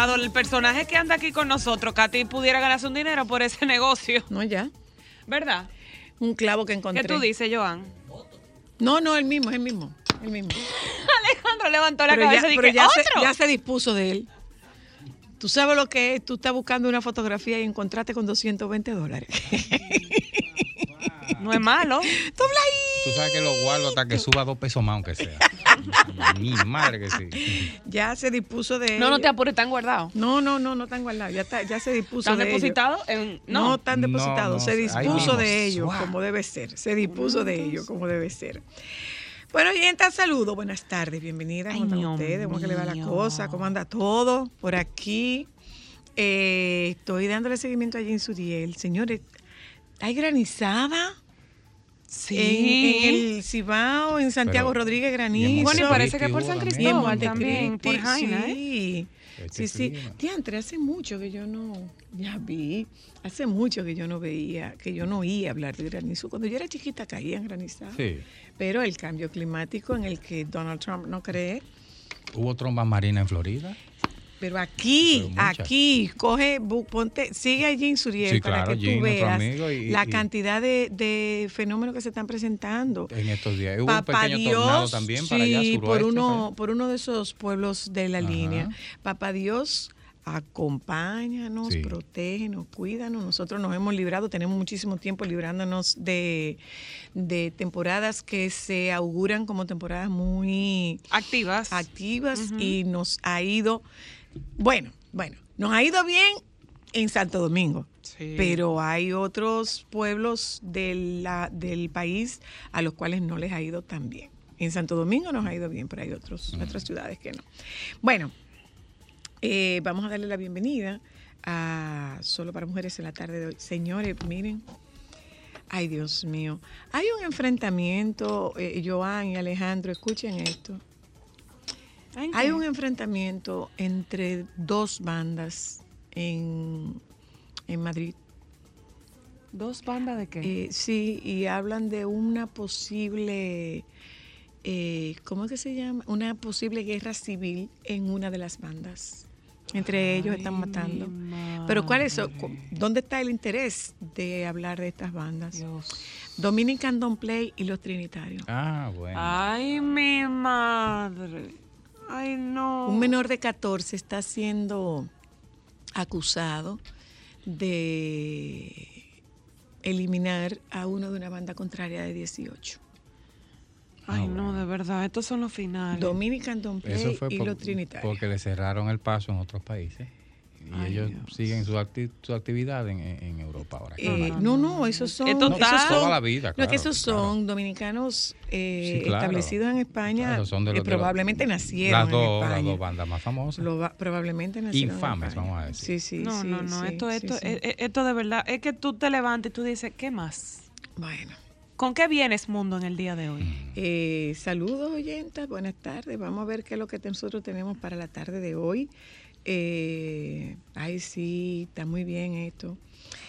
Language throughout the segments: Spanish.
Dado el personaje que anda aquí con nosotros, Katy pudiera ganarse un dinero por ese negocio, No, ya. ¿verdad? Un clavo que encontré. ¿Qué tú dices, Joan? No, no, el mismo, es el mismo. El mismo. Alejandro levantó la Pero cabeza ya, y pero dije, ya ya se dispuso de él. Tú sabes lo que es. Tú estás buscando una fotografía y encontraste con 220 dólares. No es malo. Tú sabes que lo guardo hasta que suba dos pesos más, aunque sea. Mi madre que sí. Ya se dispuso de No, no te apures, están guardados. No, no, no, no están guardados. Ya, está, ya se dispuso ¿Están de ello. depositados? En... No, No. están depositados. no, se dispuso de ello suá. como debe ser. Se dispuso de ello como debe ser. Bueno, gente, saludos. Buenas tardes. Bienvenidas. ¿Cómo están ustedes? ¿Cómo que le va la cosa? ¿Cómo anda todo por aquí? Eh, estoy dándole seguimiento allí en Suriel. Señores, ¿hay granizada? Sí. En, en el Cibao, en Santiago Pero- Rodríguez, granizo. Bueno, y parece que por San Cristóbal también, por Jaina, ¿eh? sí. Este Sí, sí. clima. Diantre, hace mucho que yo no, ya vi, hace mucho que yo no veía, que yo no oía hablar de granizo. Cuando yo era chiquita caían granizadas. Sí. Pero el cambio climático en el que Donald Trump no cree, Hubo trombas marinas en Florida. Pero aquí, Pero aquí, coge, ponte, sigue allí en Suriel Sí, para claro, que tú Jean, veas y- la y- cantidad de, de fenómenos que se están presentando. En estos días. Hubo Papá un pequeño tornado Dios, también para allá, sí, suroeste. por uno, por uno de esos pueblos de la Ajá. línea. Papá Dios, acompáñanos, Sí. protégenos, cuídanos. Nosotros nos hemos librado, tenemos muchísimo tiempo librándonos de, de temporadas que se auguran como temporadas muy Activas. activas y nos ha ido, bueno, bueno, nos ha ido bien en Santo Domingo. Sí. Pero hay otros pueblos de la- del país a los cuales no les ha ido tan bien. En Santo Domingo nos ha ido bien, pero hay otros, otras ciudades que no. Bueno, eh, vamos a darle la bienvenida a Solo para Mujeres en la tarde de hoy. Señores, miren. Ay, Dios mío. Hay un enfrentamiento, eh, Joan y Alejandro, escuchen esto. ¿En Hay un enfrentamiento entre dos bandas en, en Madrid. ¿Dos bandas de qué? Eh, sí, y hablan de una posible, eh, ¿cómo es que se llama? Una posible guerra civil en una de las bandas. Entre ellos están matando. Pero ¿cuál es ¿Dónde está el interés de hablar de estas bandas? Dios. Dominican Don't Play y los Trinitarios. Ah, bueno. Ay, mi madre. Ay, no. Un menor de 14 está siendo acusado de eliminar a uno de una banda contraria de 18. Ay, Ah, no, de verdad. Estos son los finales. Dominican Don't Play Eso fue y por- los Trinitarios. porque le cerraron el paso en otros países. Y Ay, ellos Dios. siguen su, acti- su actividad en, en- en Europa ahora. Eh, no, no, esos son, Esto esos son- Toda la vida, no, claro, que esos claro. son dominicanos eh, Sí, claro. establecidos en España, Claro, son de eh, los- de los- probablemente nacieron Las dos, en las España. dos bandas más famosas. Lo probablemente nacieron en Infames, España. vamos a decir. Sí, sí, no, sí, no, no. sí, esto, sí, esto, sí. eh, eh, esto de verdad es que tú te levantas y tú dices, ¿qué más? Bueno. ¿Con qué vienes, mundo, en el día de hoy? Eh, saludos oyentas, buenas tardes. Vamos a ver qué es lo que nosotros tenemos para la tarde de hoy. Eh, ay, sí, está muy bien esto.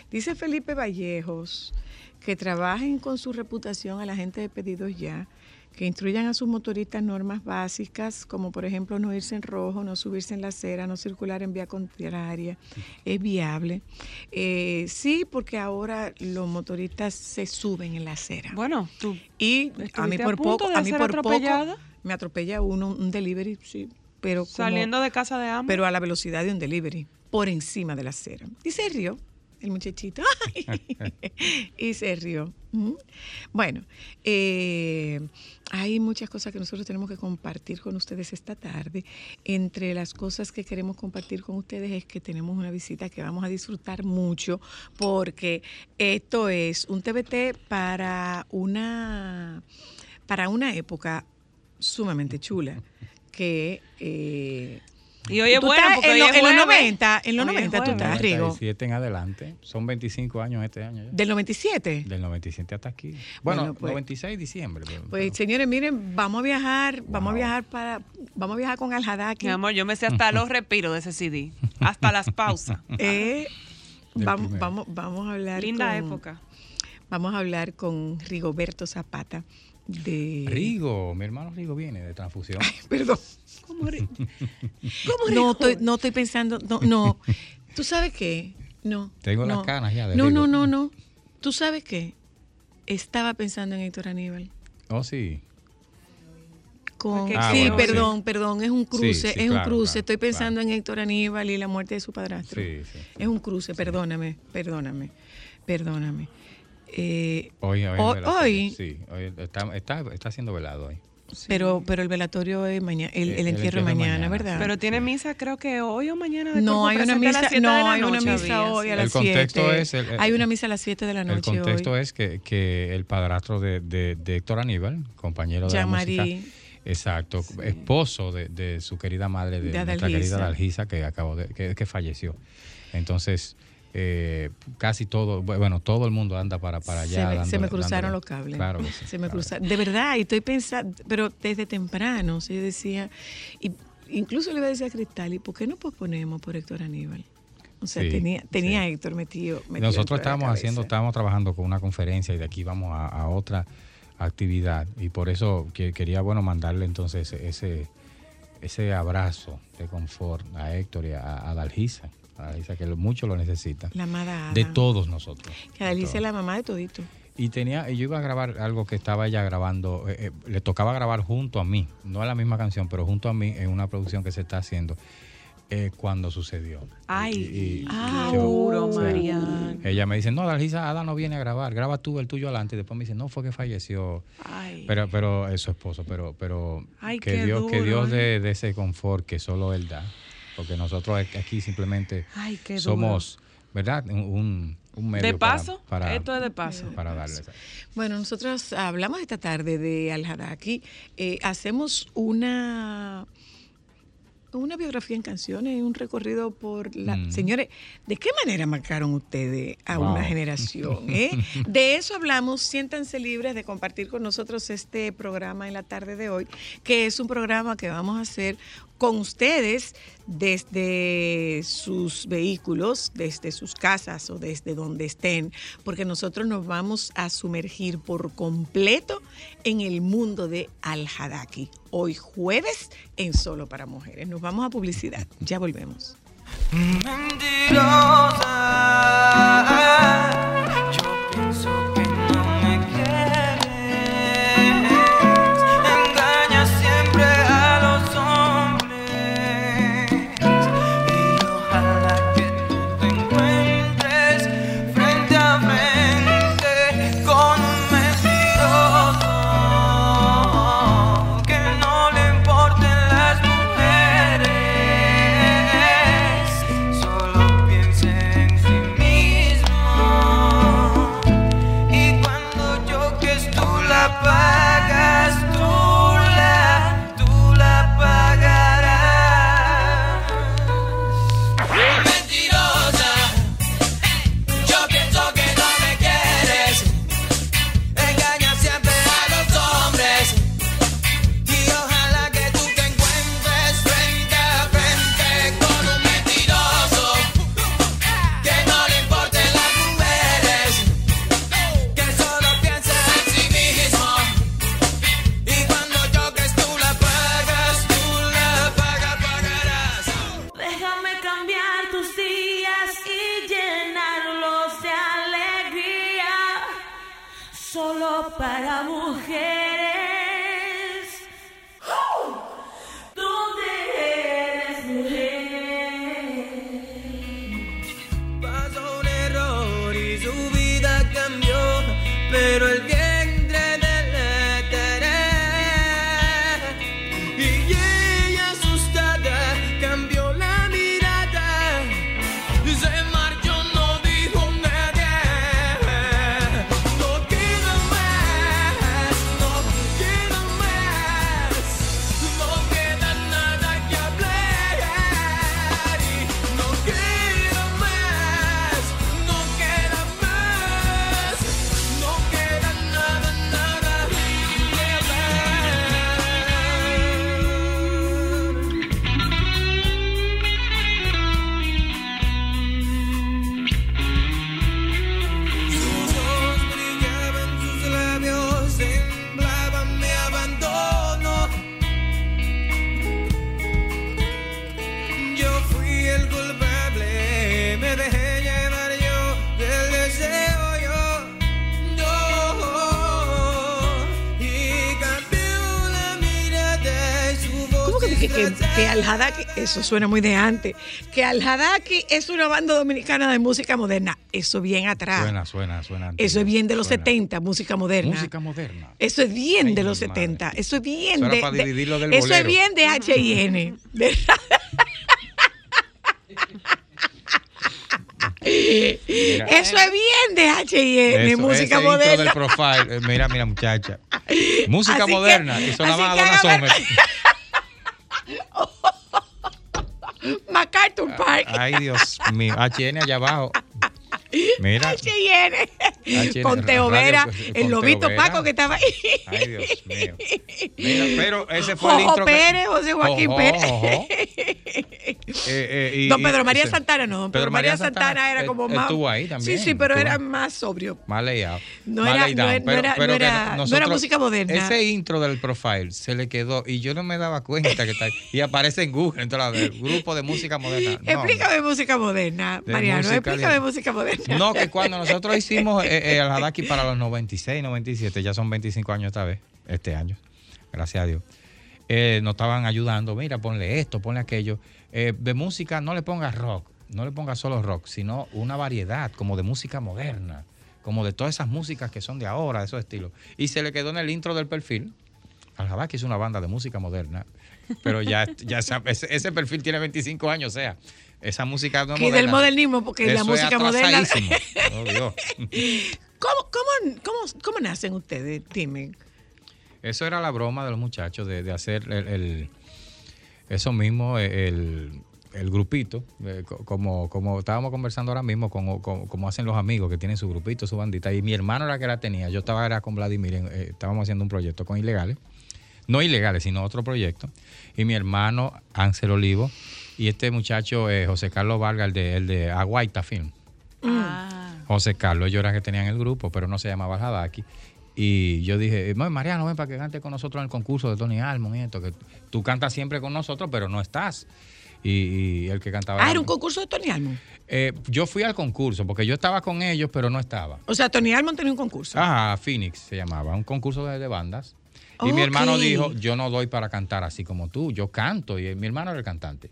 Dice Felipe Vallejos que trabajen con su reputación a la gente de pedidos ya, que instruyan a sus motoristas normas básicas, como por ejemplo no irse en rojo, no subirse en la acera, no circular en vía contraria. Es viable. Eh, sí, porque ahora los motoristas se suben en la acera. Bueno, tú. Y a mí ¿Estuviste a por poco, a mí por poco me atropella uno, un delivery, sí, pero como- Saliendo de casa de hambre. pero a la velocidad de un delivery, por encima de la acera. Y se rió el muchachito. y se rió. Bueno, eh, hay muchas cosas que nosotros tenemos que compartir con ustedes esta tarde. Entre las cosas que queremos compartir con ustedes es que tenemos una visita que vamos a disfrutar mucho porque esto es un TBT para una, para una época sumamente chula que... eh, y hoy es Tú bueno estás porque en, hoy lo- es en los jueves. 90, en los Hoy es 90 tú estás, Rigo. 97 en adelante. Son 25 años este año ya. Del 97. Del 97 hasta aquí. Bueno, Bueno, pues- 96 de diciembre. pero- Pues pero- señores, miren, vamos a viajar, vamos a Wow. viajar para, vamos a viajar con Al Hadaki. Mi amor, yo me sé hasta los respiros de ese CD. Hasta las pausas. Eh, vamos, vamos, vamos a hablar Linda con, época. Vamos a hablar con Rigoberto Zapata de Rigo, mi hermano Rigo viene de transfusión. Perdón. ¿Cómo ri- No estoy, no estoy pensando, no, no. ¿Tú sabes qué? No. Tengo las no. canas ya de No, no, Rigo. no, no. ¿Tú sabes qué? Estaba pensando en Héctor Aníbal. Oh, sí. Con, Ah, sí, bueno, perdón, sí. perdón, es un cruce, Sí, sí, es un claro, cruce. claro, Estoy pensando claro. en Héctor Aníbal y la muerte de su padrastro. Sí, sí. Es un cruce, perdóname, perdóname, perdóname. Eh, Hoy, hoy, Hoy- hoy- Sí, hoy está, está, está siendo velado hoy. pero, pero el velatorio es mañana, el, El- el el entierro es mañana, mañana, ¿verdad? Pero tiene misa, creo que hoy o mañana. de no hay una misa, no hay una noche misa había, hoy a sí. las El contexto 7. es el- el- hay una misa a las 7 de la El noche contexto hoy. es que, que el padrastro de, de- de Héctor Aníbal, compañero de la música, exacto, esposo de, de su querida madre, de, De nuestra querida Dalgisa, que acabó de, que, que falleció. Entonces, eh, casi todo, bueno, todo el mundo anda para, para allá. se, me, se me cruzaron dándole- los cables. Claro que sí, Se me claro. cruzaron. De verdad, y estoy pensando, pero desde temprano, o sea, yo decía, y incluso le iba a decir a Cristal, ¿y por qué no posponemos por Héctor Aníbal? O sea, Sí, tenía, tenía sí. a Héctor metido. Nosotros estábamos haciendo, estábamos trabajando con una conferencia y de aquí vamos a, a otra actividad y por eso que, quería bueno mandarle entonces ese ese abrazo de confort a Héctor y a, a Dalgisa, a que mucho lo necesita La amada de Ada. todos nosotros. Que de Adalicia es la mamá de todito. Y tenía, yo iba a grabar algo que estaba ella grabando, eh, eh, le tocaba grabar junto a mí, no es la misma canción, pero junto a mí en una producción que se está haciendo eh, cuando sucedió. Ay, Y- y- Ah, y yo- duro, o sea, Mariana. Ella me dice, no, Dalgisa, Ada no viene a grabar, graba tú el tuyo adelante. Y después me dice, no, fue que falleció. Ay. Pero, pero es su esposo, pero, pero Ay, que qué Dios, que duro, Dios ¿eh? dé de ese confort que solo Él da. Porque nosotros aquí simplemente Ay, qué duro. somos, ¿verdad? Un, un, un medio de paso. para, Esto es de paso. para darle. Bueno, nosotros hablamos esta tarde de Al Hadaki. Eh, hacemos una una biografía en canciones, un recorrido por la... Mm. Señores, ¿de qué manera marcaron ustedes a Wow. una generación? eh? De eso hablamos, siéntanse libres de compartir con nosotros este programa en la tarde de hoy, que es un programa que vamos a hacer con ustedes desde sus vehículos, desde sus casas o desde donde estén, porque nosotros nos vamos a sumergir por completo en el mundo de Al Hadaki. Hoy jueves en Solo para Mujeres. Nos vamos a publicidad. Ya volvemos. Mentirosa, eso suena muy de antes, que Al Hadaki es una banda dominicana de música moderna? Eso bien atrás. Suena, suena, suena. Eso es bien de los Suena. 70, música moderna. Música moderna. Eso es bien Ay, de los madre. 70. Eso es bien Eso de. para de- dividirlo del eso es bien de H&N. De- Eso es bien de H&N, Eso, música ese intro moderna. del profile. eh, Mira, mira, muchacha. Música Así que- moderna. y sonaba así que Donna Summer. MacArthur Park. Ay, Dios mío. HN allá abajo. Mira. H&N. Con Teo Vera, radio- el lobito Vera. Paco que estaba ahí. Ay, Dios mío. Mira, pero ese fue el Jojo intro. que- Pérez, José Joaquín Jojo, Pérez. Jojo. Eh, eh, y- Don Pedro María. Santana no, don Pedro, María Santana, era eh, como más. Estuvo ahí también. Sí, sí, pero estuvo era ahí. más sobrio. Más layado. No era- no era- no era- no que era- era música moderna. Ese intro del profile se le quedó y yo no me daba cuenta que está ahí. Y aparece en Google, entonces, el grupo de música moderna. No, explícame música moderna, De Mariano, explícame música moderna. No, que cuando nosotros hicimos eh, eh, el Hadaki para los 96, 97, ya son 25 años esta vez, este año, gracias a Dios, eh, nos estaban ayudando, mira, ponle esto, ponle aquello. Eh, de música no le pongas rock, no le pongas solo rock, sino una variedad como de música moderna, como de todas esas músicas que son de ahora, de esos estilos. Y se le quedó en el intro del perfil. Al Hadaki es una banda de música moderna, pero ya, ya ese, ese perfil tiene 25 años, o sea, esa música no es Y del moderna. modernismo, porque la Eso es música moderna. atrasadísimo. Oh, Dios. ¿Cómo, cómo, cómo, cómo nacen ustedes? Dime. Eso era la broma de los muchachos de, de hacer el, el- eso mismo, el, el grupito, eh, co- como, como estábamos conversando ahora mismo, como, como, como hacen los amigos que tienen su grupito, su bandita. Y mi hermano era que la tenía. Yo estaba era con Vladimir, eh, estábamos haciendo un proyecto con ilegales. No ilegales, sino otro proyecto. Y mi hermano, Ángel Olivo, y este muchacho, eh, José Carlos Vargas, el de, el de Aguaita Film. José Carlos, ellos eran que tenían el grupo, pero no se llamaba el Hadaki. Y yo dije, "No, Mariano, ven para que cante con nosotros en el concurso de Tony Almond y esto, que tú cantas siempre con nosotros, pero no estás. Y, y el que cantaba... Ah, era un concurso de Tony Almond. Eh, yo fui al concurso, porque yo estaba con ellos, pero no estaba. O sea, Tony Almond tenía un concurso. Ajá, Phoenix se llamaba, un concurso de, de bandas. Y mi hermano dijo, yo no doy para cantar así como tú, yo canto. Y mi hermano era el cantante.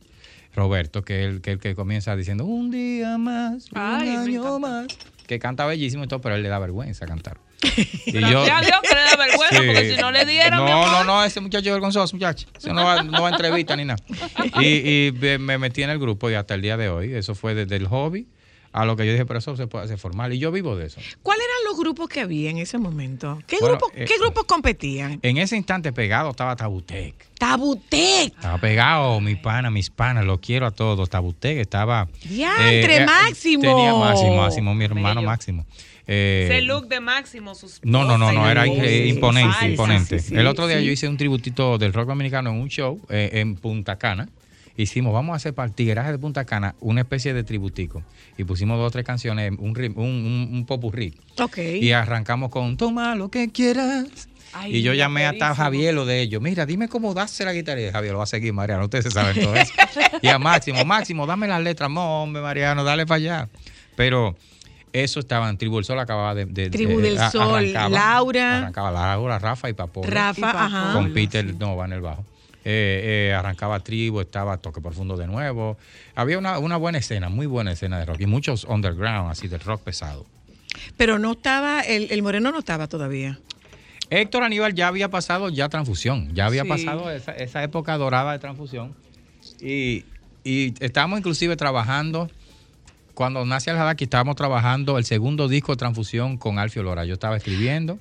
Roberto, que es el que, el que comienza diciendo, un día más, un Ay, año más. Que canta bellísimo y todo, pero él le da vergüenza cantar. y Gracias a Dios que le da vergüenza, Sí. porque si no le diera, No, mi amor. no, no, ese muchacho es vergonzoso, muchacho. Ese no va, no va a entrevista ni nada. Y, y me metí en el grupo y hasta el día de hoy, eso fue desde el hobby a lo que yo dije, pero eso se puede hacer formal. Y yo vivo de eso. ¿Cuáles eran los grupos que había en ese momento? ¿Qué, Bueno, grupos, eh, ¿qué grupos competían? En ese instante pegado estaba Tabutec. Tabutec. Estaba pegado, mi pana, mis panas, los quiero a todos. Tabutec estaba. Diantre, Máximo. Tenía Máximo, Máximo, mi hermano Bello. Máximo. Eh, Ese look de Máximo, sus No, no, no, no, era imponente, imponente. sí, sí, el otro día sí. yo hice un tributito del rock dominicano en un show eh, en Punta Cana. Hicimos, vamos a hacer para el tigueraje de Punta Cana una especie de tributico. Y pusimos dos o tres canciones, un, rim- un, un, un popurrí. Ok. Y arrancamos con Toma lo que quieras. Ay, y yo llamé a raperísimo. Javier lo de ellos. Mira, dime cómo darse la guitarra. Y Javier lo va a seguir, Mariano. Ustedes se saben todo eso. y a Máximo, Máximo, dame las letras. No, hombre, Mariano, dale para allá. Pero Eso estaban, Tribu del Sol acababa de... de- Tribu de- del Sol, arrancaba, Laura. Arrancaba Laura, Rafa y Papo. Rafa, Y Papo. ajá. con Peter Nova en el bajo. Eh, eh, arrancaba Tribu, estaba Toque Profundo de nuevo. Había una, una buena escena, muy buena escena de rock. Y muchos underground, así, de rock pesado. Pero no estaba, el, el moreno no estaba todavía. Héctor Aníbal ya había pasado ya transfusión, ya había Sí. pasado esa, esa época dorada de transfusión. Y, y estábamos inclusive trabajando, cuando nace el Hadaki, estábamos trabajando el segundo disco de transfusión con Alfio Lora. Yo estaba escribiendo,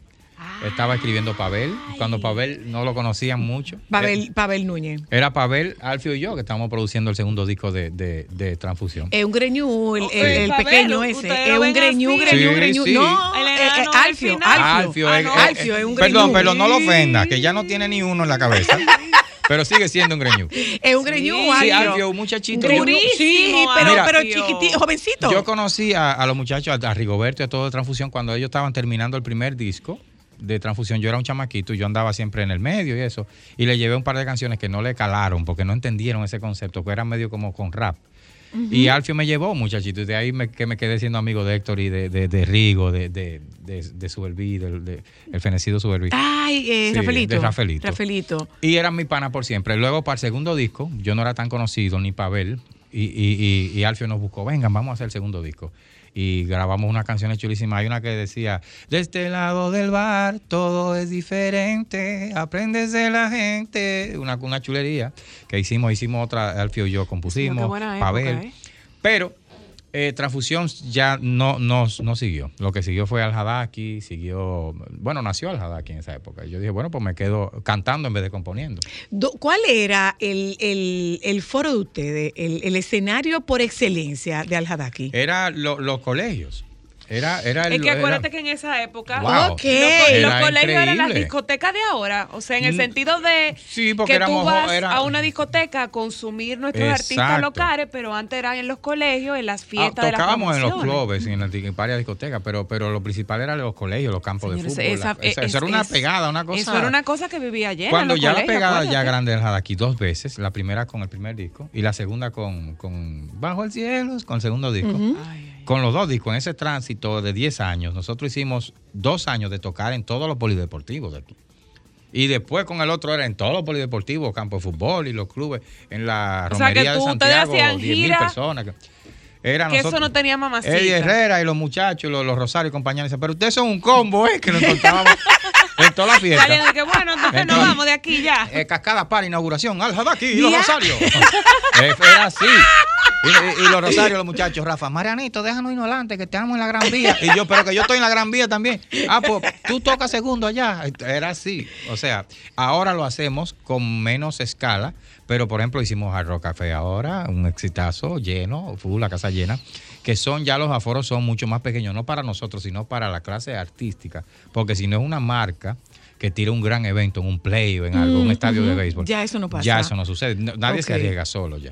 estaba escribiendo Pavel, cuando Pavel no lo conocían mucho. Eh, Pavel, Pavel Núñez. Era Pavel, Alfio y yo que estábamos produciendo el segundo disco de, de, de transfusión. Es un greñú, el, Ok, el- el Pavel, pequeño ese. Es un greñú, greñú, Sí, greñú. sí. No, eh, eh, al Alfio. Alfio. Alfio, Ah, no. Alfio es un Perdón, greñú. pero no lo ofenda, que ya no tiene ni uno en la cabeza. pero sigue siendo un greñú. Es un greñú, Sí, Alfio. Alfio, un muchachito. Un greñú, Yo- Sí, pero, Mira, pero chiquitito, jovencito. Yo conocí a, a los muchachos, a, a Rigoberto y a todo de Transfusión, cuando ellos estaban terminando el primer disco de Transfusión. Yo era un chamaquito y yo andaba siempre en el medio y eso. Y le llevé un par de canciones que no le calaron porque no entendieron ese concepto, que era medio como con rap. Y Alfio me llevó, muchachito, y de ahí me, que me quedé siendo amigo de Héctor y de, de, de Rigo, de, de, de, de Suberví, del de, el fenecido Suberví. Ay, eh, Sí, Rafaelito. de Rafaelito. Rafaelito. Y eran mi pana por siempre. Luego, para el segundo disco, yo no era tan conocido, ni Pavel, y, y, y, y Alfio nos buscó, vengan, vamos a hacer el segundo disco. Y grabamos unas canciones chulísimas. Hay una que decía, de este lado del bar todo es diferente, aprendes de la gente. Una, una chulería que hicimos, hicimos otra, Alfio y yo compusimos, Pavel. ¿eh? Pero eh, Transfusión ya no, no, no siguió. Lo que siguió fue Al Hadaki, siguió. Bueno, nació Al Hadaki en esa época. Yo dije, bueno, pues me quedo cantando en vez de componiendo. Do- ¿Cuál era el, el- el foro de ustedes, el, el escenario por excelencia de Al-Hadaki? Era lo- los colegios. Era, era el- Es que era- acuérdate que en esa época Wow. Ok. los, colegios eran las discotecas de ahora. O sea, en el Mm, sentido de sí, porque que éramos tú vas era- a una discoteca a consumir nuestros artistas locales, pero antes eran en los colegios, en las Ah, fiestas de las tocábamos en los clubes, en, las- en varias discotecas, pero, pero lo principal era los colegios, los campos Señores, de fútbol. esa- la- esa- es- eso era una es- pegada, una cosa. Eso era una cosa que vivía ayer. Cuando en los ya la pegada ya grande del Hadaki dos veces, la primera con el primer disco y la segunda con, con Bajo el Cielo, con el segundo disco. Ay. Con los dos discos, en ese tránsito de 10 años, nosotros hicimos dos años de tocar en todos los polideportivos de aquí. Y después con el otro era en todos los polideportivos, campo de fútbol y los clubes, en la O sea, que romería de Santiago, hacían 10 mil gira, personas. que- Era Que eso nosotros- no tenía mamacita. Eddie Herrera y los muchachos, los, los Rosario y compañeros, dicen, pero ustedes son un combo, ¿eh? Que nos encontrábamos en toda la fiesta. Saliendo de que bueno, entonces nos vamos de aquí ya. Eh, cascada para inauguración, Al Hadaki y los Ya. Rosario. Eh, Era así. Y, los Rosario, los muchachos, Rafa, Marianito, déjanos irnos adelante, que estamos en la Gran Vía. Y yo, pero que yo estoy en la Gran Vía también. Ah, pues tú tocas segundo allá. Era así. O sea, ahora lo hacemos con menos escala, pero por ejemplo hicimos Hard Café ahora, un exitazo lleno, full, la casa llena, que son ya los aforos son mucho más pequeños, no para nosotros, sino para la clase artística, porque si no es una marca que tira un gran evento en un play o en algo, un estadio de béisbol. Ya eso no pasa. Ya eso no sucede. No- nadie se arriesga solo ya.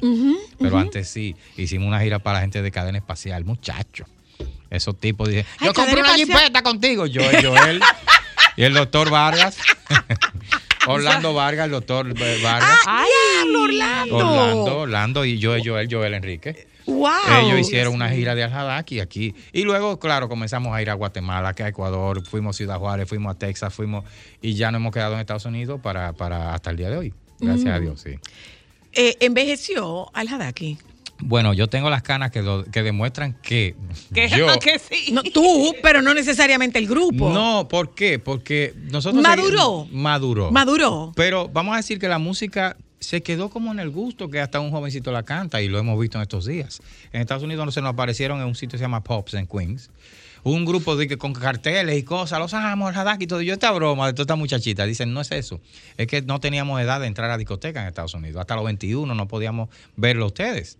Pero antes sí. Hicimos una gira para la gente de cadena espacial, muchachos. Esos tipos Ay, yo compré una jipeta contigo. Yo, Joel y el doctor Vargas. Orlando Vargas, el doctor eh, Vargas. ¡Ay, diablo, Orlando! Orlando, Orlando y yo, Joel, Joel Enrique. ¡Wow! Ellos hicieron una gira de Al-Hadaki aquí. Y luego, claro, comenzamos a ir a Guatemala, que a Ecuador, fuimos a Ciudad Juárez, fuimos a Texas, fuimos y ya nos hemos quedado en Estados Unidos para, para hasta el día de hoy. Gracias a Dios, sí. Eh, envejeció Al-Hadaki. Bueno, yo tengo las canas que, lo- que demuestran que Que, yo... que sí. No, tú, pero no necesariamente el grupo. No, ¿por qué? Porque nosotros... Maduró. segui- Maduró. Maduró. Pero vamos a decir que la música se quedó como en el gusto que hasta un jovencito la canta y lo hemos visto en estos días. En Estados Unidos se nos aparecieron en un sitio que se llama Pops and Queens. Un grupo de que con carteles y cosas, los amos, el Hadaki y todo. Yo esta broma de toda esta muchachita, dicen, no es eso. Es que no teníamos edad de entrar a discoteca en Estados Unidos. Hasta los 21 no podíamos verlo ustedes.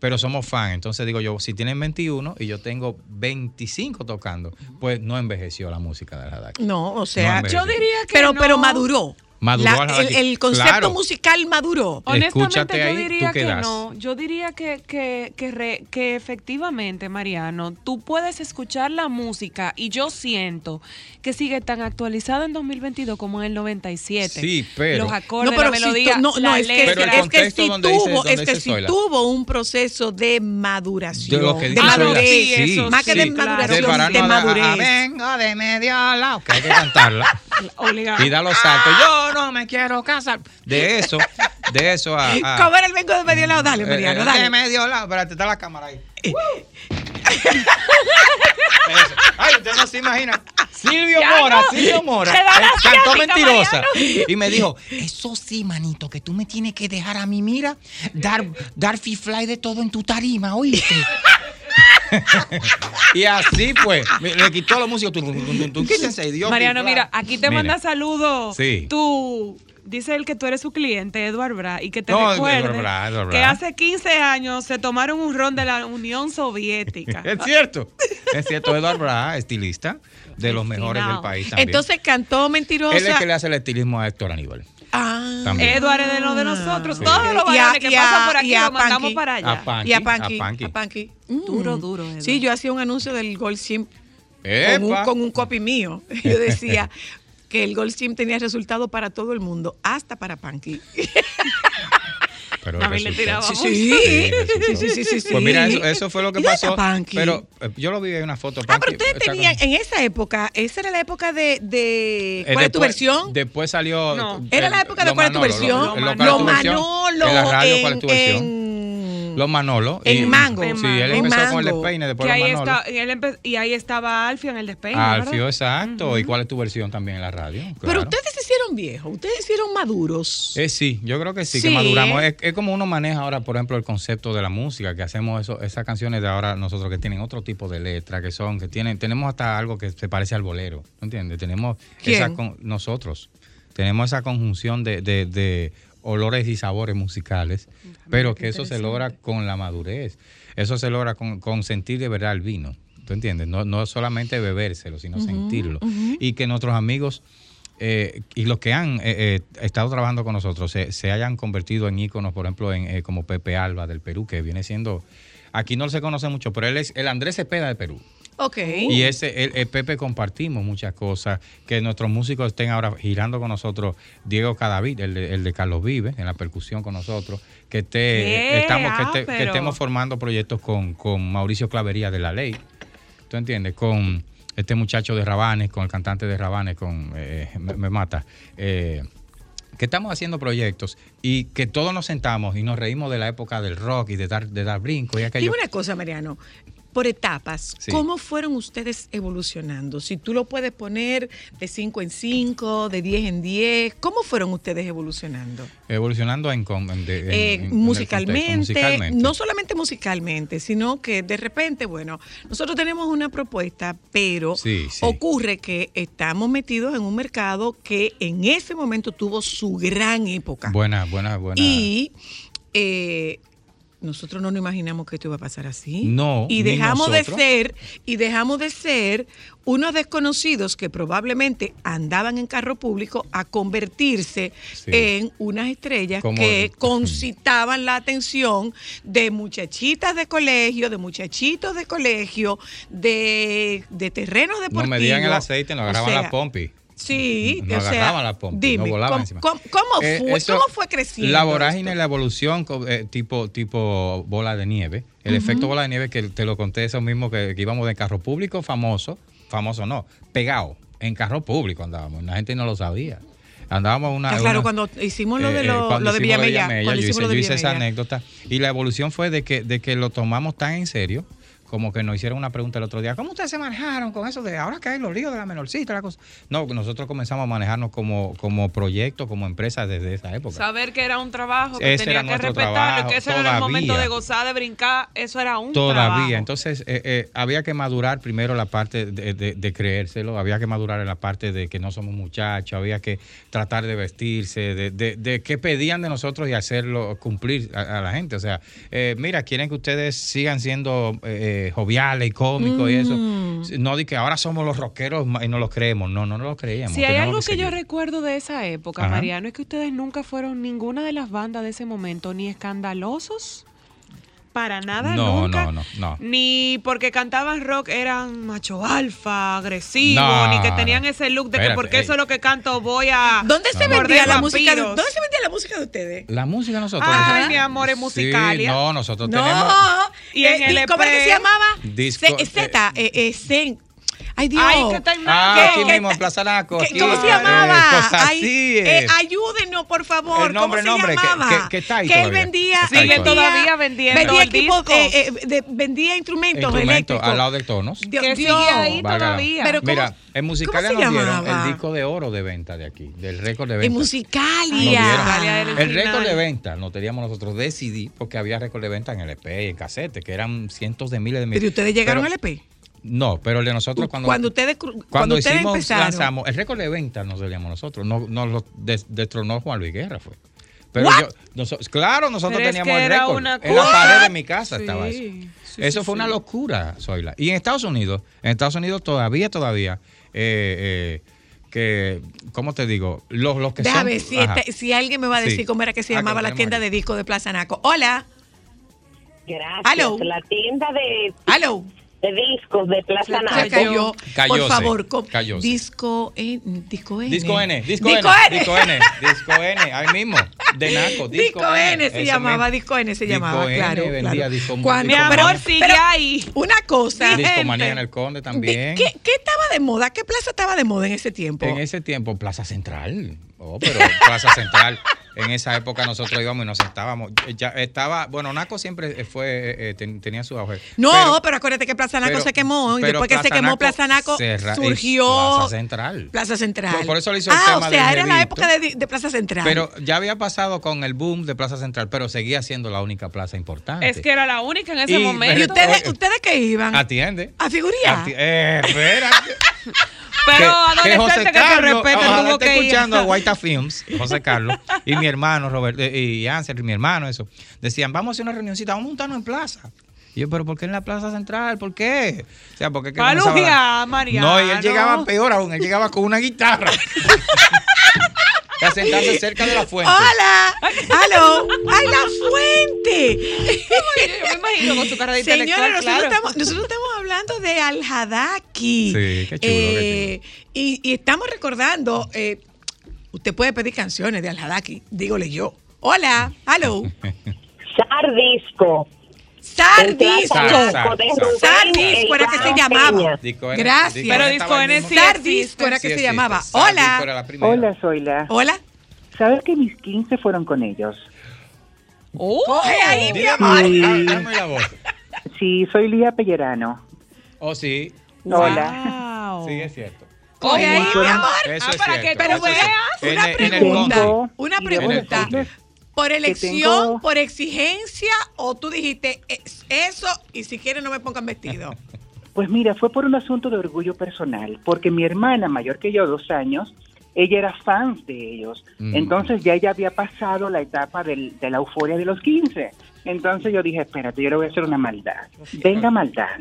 Pero somos fan. Entonces digo yo, si tienen 21 y yo tengo 25 tocando, pues no envejeció la música del Hadaki. No, o sea, No, yo diría que pero, no. pero maduró. Maduró La- a la- el, el concepto Claro. musical maduró. Honestamente, yo diría ¿tú qué que no. Yo diría que, que, que, re- que efectivamente, Mariano, tú puedes escuchar la música y yo siento que sigue tan actualizada en 2022 como en el 97. Sí, pero- Los acordes, no, pero la si melodía, tu- no, no, la es que, es que sí dice- tuvo, donde es que dice sí Zoila. tuvo un proceso de maduración. De lo que dice de Ah, no, madurez. sí, eso Más que de sí, claro. maduración, De de a- a- a- madurez. vengo de medio lado. Que hay que cantarla. Obligado. y da los saltos. Yo no me quiero casar. De eso, de eso a. a- ¿Cómo era el vengo de medio lado? Dale, eh, Mariano, eh, dale. De medio lado. Espérate, está la cámara ahí. Eso. Ay, usted no se imagina. Silvio Ya Mora, no. Silvio Mora. Eh, cantó mentirosa. Mariano. Y me dijo, eso sí, manito, que tú me tienes que dejar a mí, mira, dar, dar fly de todo en tu tarima, ¿oíste? y así fue. Me- Le quitó tum, tum. Quítense, Dios. Mariano, mira, aquí te Mira. manda saludos. Sí. Tú. Dice él que tú eres su cliente, Eduard Bra, y que te No, recuerde Bra, que hace 15 años se tomaron un ron de la Unión Soviética. Es cierto. Es cierto, Eduardo Bra, estilista, de los mejores del país también. Entonces cantó mentirosa. Él es el que le hace el estilismo a Héctor Aníbal. Ah. Es de lo de nosotros. Sí. Todos los varones que pasan por aquí a los mandamos Panky. para allá. A Panky. y a Panky. A Panky. A Panky. Duro, Mm. duro, Eduard. Sí, yo hacía un anuncio del Gold Sim con un, Epa. con un copy mío. Yo decía que el Gold Sim tenía resultado para todo el mundo, hasta para Panky. Pero A mí le tirábamos. Sí, sí, sí, sí, sí, sí. Pues mira, eso, eso fue lo que ¿Y dónde pasó. Pero eh, yo lo vi en una foto. Ah, pero ustedes tenían, con- en esa época, esa era la época de, de Eh, ¿cuál es tu versión? Después salió. No. eh, Era la época de cuál es tu versión. lo- lo- Los ¿cuál es tu versión? Manolo En la radio, ¿cuál es tu en- versión? en- Los Manolo. En y- Mango. Sí, En él Mango. empezó con el Mango. despeine, después Que ahí los Manolo. está, y, él empe- y ahí estaba Alfio en el despeine. ¿verdad? Alfio, exacto. ¿Y cuál es tu versión también en la radio? Pero Claro. ustedes se hicieron viejos, ustedes hicieron maduros. Eh, sí, yo creo que sí, Sí. que maduramos. Es, es como uno maneja ahora, por ejemplo, el concepto de la música, que hacemos eso, esas canciones de ahora nosotros que tienen otro tipo de letra, que son, que tienen, tenemos hasta algo que se parece al bolero, ¿no entiendes? Tenemos ¿Quién? esa con- nosotros, tenemos esa conjunción de, de- de olores y sabores musicales, pero que eso se logra con la madurez, eso se logra con, con sentir de verdad el vino. ¿Tú entiendes? No, no solamente bebérselo, sino sentirlo. Y que nuestros amigos eh, y los que han eh, eh, estado trabajando con nosotros se, se hayan convertido en íconos, por ejemplo, en, eh, como Pepe Alba del Perú, que viene siendo, aquí no se conoce mucho, pero él es el Andrés Cepeda de Perú. Ok. Y ese, el, el Pepe compartimos muchas cosas, que nuestros músicos estén ahora girando con nosotros, Diego Cadavid, el de, el de Carlos Vive, en la percusión con nosotros, que esté, ¿Qué? estamos, que, Ah, esté- que pero- estemos formando proyectos con, con Mauricio Clavería de La Ley, ¿tú entiendes? Con este muchacho de Rabanes, con el cantante de Rabanes, con eh, me, mata. eh, que estamos haciendo proyectos y que todos nos sentamos y nos reímos de la época del rock y de dar, de dar brinco y aquello. Dime una cosa, Mariano. Por etapas, Sí. ¿cómo fueron ustedes evolucionando? Si tú lo puedes poner de 5 en 5, de 10 en 10, ¿cómo fueron ustedes evolucionando? Evolucionando en, con- en- de- en- Eh, en musicalmente, no solamente musicalmente, sino que de repente, bueno, nosotros tenemos una propuesta, pero Sí, sí. ocurre que estamos metidos en un mercado que en ese momento tuvo su gran época. Buena, buena, buena. Y eh, nosotros no nos imaginamos que esto iba a pasar así. No, Y dejamos de ser, y dejamos de ser unos desconocidos que probablemente andaban en carro público a convertirse Sí. en unas estrellas Como- que concitaban la atención de muchachitas de colegio, de muchachitos de colegio, de, de terrenos Nos deportivos. medían el aceite, nos O agarraban sea, la pompi. Sí, Nos o sea, agarraban la pompi, dime, nos volaban ¿cómo, encima. cómo- cómo Eh, fue, eso- cómo fue creciendo? La vorágine, esto? la evolución eh, tipo, tipo bola de nieve. El efecto bola de nieve que te lo conté eso mismo que, que íbamos de carro público famoso, famoso no, pegado. En carro público andábamos, la gente no lo sabía. Andábamos una. Ah, claro, una- cuando hicimos lo de, eh, eh, lo, cuando lo de Villamella. Yo hice, lo de yo hice esa anécdota. Y la evolución fue de que, de que lo tomamos tan en serio como que nos hicieron una pregunta el otro día. ¿Cómo ustedes se manejaron con eso de ahora que hay los líos de la menorcita? La cosa? No, nosotros comenzamos a manejarnos como, como proyecto, como empresa desde esa época. Saber que era un trabajo, que Ese tenía que respetarlo, que ese era el todavía. momento de gozar, de brincar, eso era un Todavía. trabajo. Entonces, eh, eh, había que madurar primero la parte de, de- de creérselo, había que madurar en la parte de que no somos muchachos, había que tratar de vestirse, de, de, de qué pedían de nosotros y hacerlo cumplir a, a la gente. O sea, eh, mira, quieren que ustedes sigan siendo eh, eh, joviales y cómicos y Mm. eso. No di que ahora somos los rockeros y no lo creemos. No, no, no lo creíamos. Si hay algo que yo recuerdo de esa época, Ajá. Mariano, es que ustedes nunca fueron ninguna de las bandas de ese momento ni escandalosos. Para nada, No, nunca. no, no, no. Ni porque cantaban rock eran macho alfa, agresivo, No, ni que tenían no. ese look de que porque ey. eso es lo que canto voy a. ¿Dónde se vendía la música? De. ¿Dónde se vendía la música de ustedes? La música nosotros. Ay, mi amor, es Sí, musicalia. no, nosotros No. tenemos. Y en Eh, el ¿Cómo es que se llamaba? Disco, C- Z, eh, eh, Zen. Ay, Dios. Ay, ¿qué tal? Ah, ¿Qué- aquí mismo en Plaza Naco. ¿Qué- aquí, ¿Cómo se eh, llamaba? cosas Ay, así, eh, eh. ayúdenos, por favor. El nombre, ¿Cómo se nombre, que- llamaba? que- que está ahí Que él todavía. vendía. Está Sigue todavía. vendiendo vendía el equipos, disco. eh, eh, de- vendía instrumentos, Instrumento eléctricos. al lado del tonos. Dios, Que Dios. sigue ahí todavía. Pero ¿cómo- Mira, en Musicalia cómo se nos dieron llamaba? el disco de oro de venta de aquí, del récord de En venta. Nos Musicalia. El récord de venta lo teníamos nosotros de CD porque había récord de venta en LP y en casete, que eran cientos de miles de miles. Pero ustedes llegaron al EP. No, pero el de nosotros cuando, Cuando ustedes, cuando cuando ustedes hicimos, empezaron. lanzamos, el récord de venta nos teníamos nosotros, no, nos lo des- destronó Juan Luis Guerra fue. Pero What? yo, noso- claro, nosotros Pero es teníamos que el era récord. una En la pared de mi casa Sí, estaba eso. sí, eso sí, fue una locura, Zoila. Y en Estados Unidos, en Estados Unidos todavía, todavía, eh, eh, que, ¿cómo te digo? Los, los que Déjame son... si, este- si alguien me va a decir Sí. cómo era que se Ah, que llamaba la tienda aquí. de disco de Plaza Naco. Hola. Gracias. Aló. La tienda de, Hello. De discos de Plaza Naco. cayó. Por favor, cayóse. disco N. Disco N. Disco N, disco, Disco N, N. disco N, disco N, ahí mismo, de Naco, disco, Disco N se llamaba. Disco N se Disco llamaba, N claro. vendía claro. disco- Cuando- Mi amor, Pero- sigue pero ahí. Una cosa. Disco gente. Manía en el Conde también. ¿Qué, qué estaba de moda? ¿Qué plaza estaba de moda en ese tiempo? En ese tiempo, Plaza Central. Oh, pero Plaza Central. En esa época nosotros íbamos y nos sentábamos. Ya estaba, bueno, Naco siempre fue, eh, eh, ten- tenía su auge. no, pero, acuérdate que Plaza Naco pero- se quemó. Y después que se quemó Naco Plaza Naco, cerra- surgió Plaza Central. Plaza Central. Por- por eso le hizo el ah, tema o sea, era la época de, de Plaza Central. Pero ya había pasado con el boom de Plaza Central, pero seguía siendo la única plaza importante. Es que era la única en ese Y- ¿Y momento. ustedes, Oye. ustedes qué iban? Atiende. ¿A figuría? Ati- eh, espérate. Pero que adolescente que, se Carlos, respeta ojalá tuvo que ir. escuchando a Guaita Films, José Carlos, y mi hermano Robert, eh, y Ansel, y mi hermano, eso. Decían, vamos a hacer una reunioncita, vamos a juntarnos en plaza. Y yo, pero ¿por qué en la plaza central? ¿Por qué? O sea, porque Mariano. No, y él llegaba peor aún, él llegaba con una guitarra. a sentarse cerca de la fuente. ¡Hola! ¡Aló! ¡Ay, la fuente! Yo me imagino con su cara de intelectual, nosotros, claro. estamos, nosotros estamos hablando de Al-Hadaki. Sí, qué chulo, qué Y, y estamos recordando, eh, usted puede pedir canciones de Al-Hadaki, dígole yo. Hola, hello. Sardisco. Sardisco. Sar, sar, sar. Sardisco era que se llamaba. Disco N, Gracias. Pero Disco N sí Sardisco era que se llamaba. Sardisco Hola. la. Hola, Zoila. Hola. ¿Sabes que mis 15 fueron con ellos? Oh. Coge ahí, mi amor. Ah, la voz. Sí, soy Lía Pellerano. Oh, sí. Hola. Wow. Sí, es cierto. Coge ahí, mi amor. Eso Ah, es para cierto. que es veas. Una pregunta. Una pregunta. ¿Por elección, tengo- por exigencia o tú dijiste "Es eso y si quieren no me pongan vestido? Pues mira, fue por un asunto de orgullo personal, porque mi hermana, mayor que yo, dos años, ella era fan de ellos. Mm. Entonces ya ella había pasado la etapa del- de la euforia de los 15. Entonces yo dije, espérate, yo le voy a hacer una maldad. Venga maldad,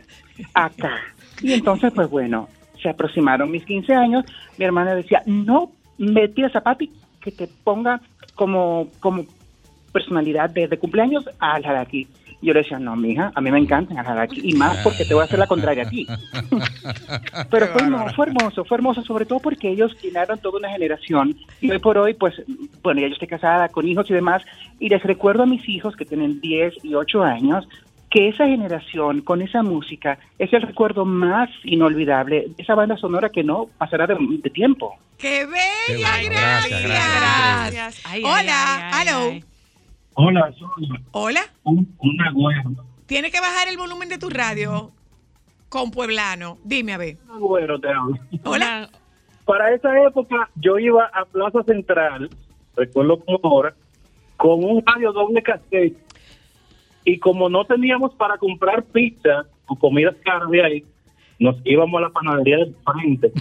acá. Y entonces, pues bueno, se aproximaron mis 15 años. Mi hermana decía, no me tires zapato y que te ponga como, como personalidad de, de cumpleaños al Hadaki. Yo le decía, no, mija, a mí me encantan al Hadaki. Y más porque te voy a hacer la contraria a ti. Pero fue, no, fue hermoso, fue hermoso, sobre todo porque ellos llenaron toda una generación. Y hoy por hoy, pues, bueno, ya yo estoy casada con hijos y demás, y les recuerdo a mis hijos que tienen 10 y 8 años que esa generación con esa música es el recuerdo más inolvidable de esa banda sonora que no pasará de, de tiempo. ¡Qué bella! Qué bueno, gracias. gracias, Gracias. Ay, ay, Hola, ay, ay, hello. Hola, soy Hola. un, una güera. Tienes que bajar el volumen de tu radio con Pueblano. Dime a ver. Güero te hablo. Hola. Para esa época yo iba a Plaza Central, recuerdo como ahora, con un radio doble cassette. Y como no teníamos para comprar pizza o comidas caras de ahí, nos íbamos a la panadería del frente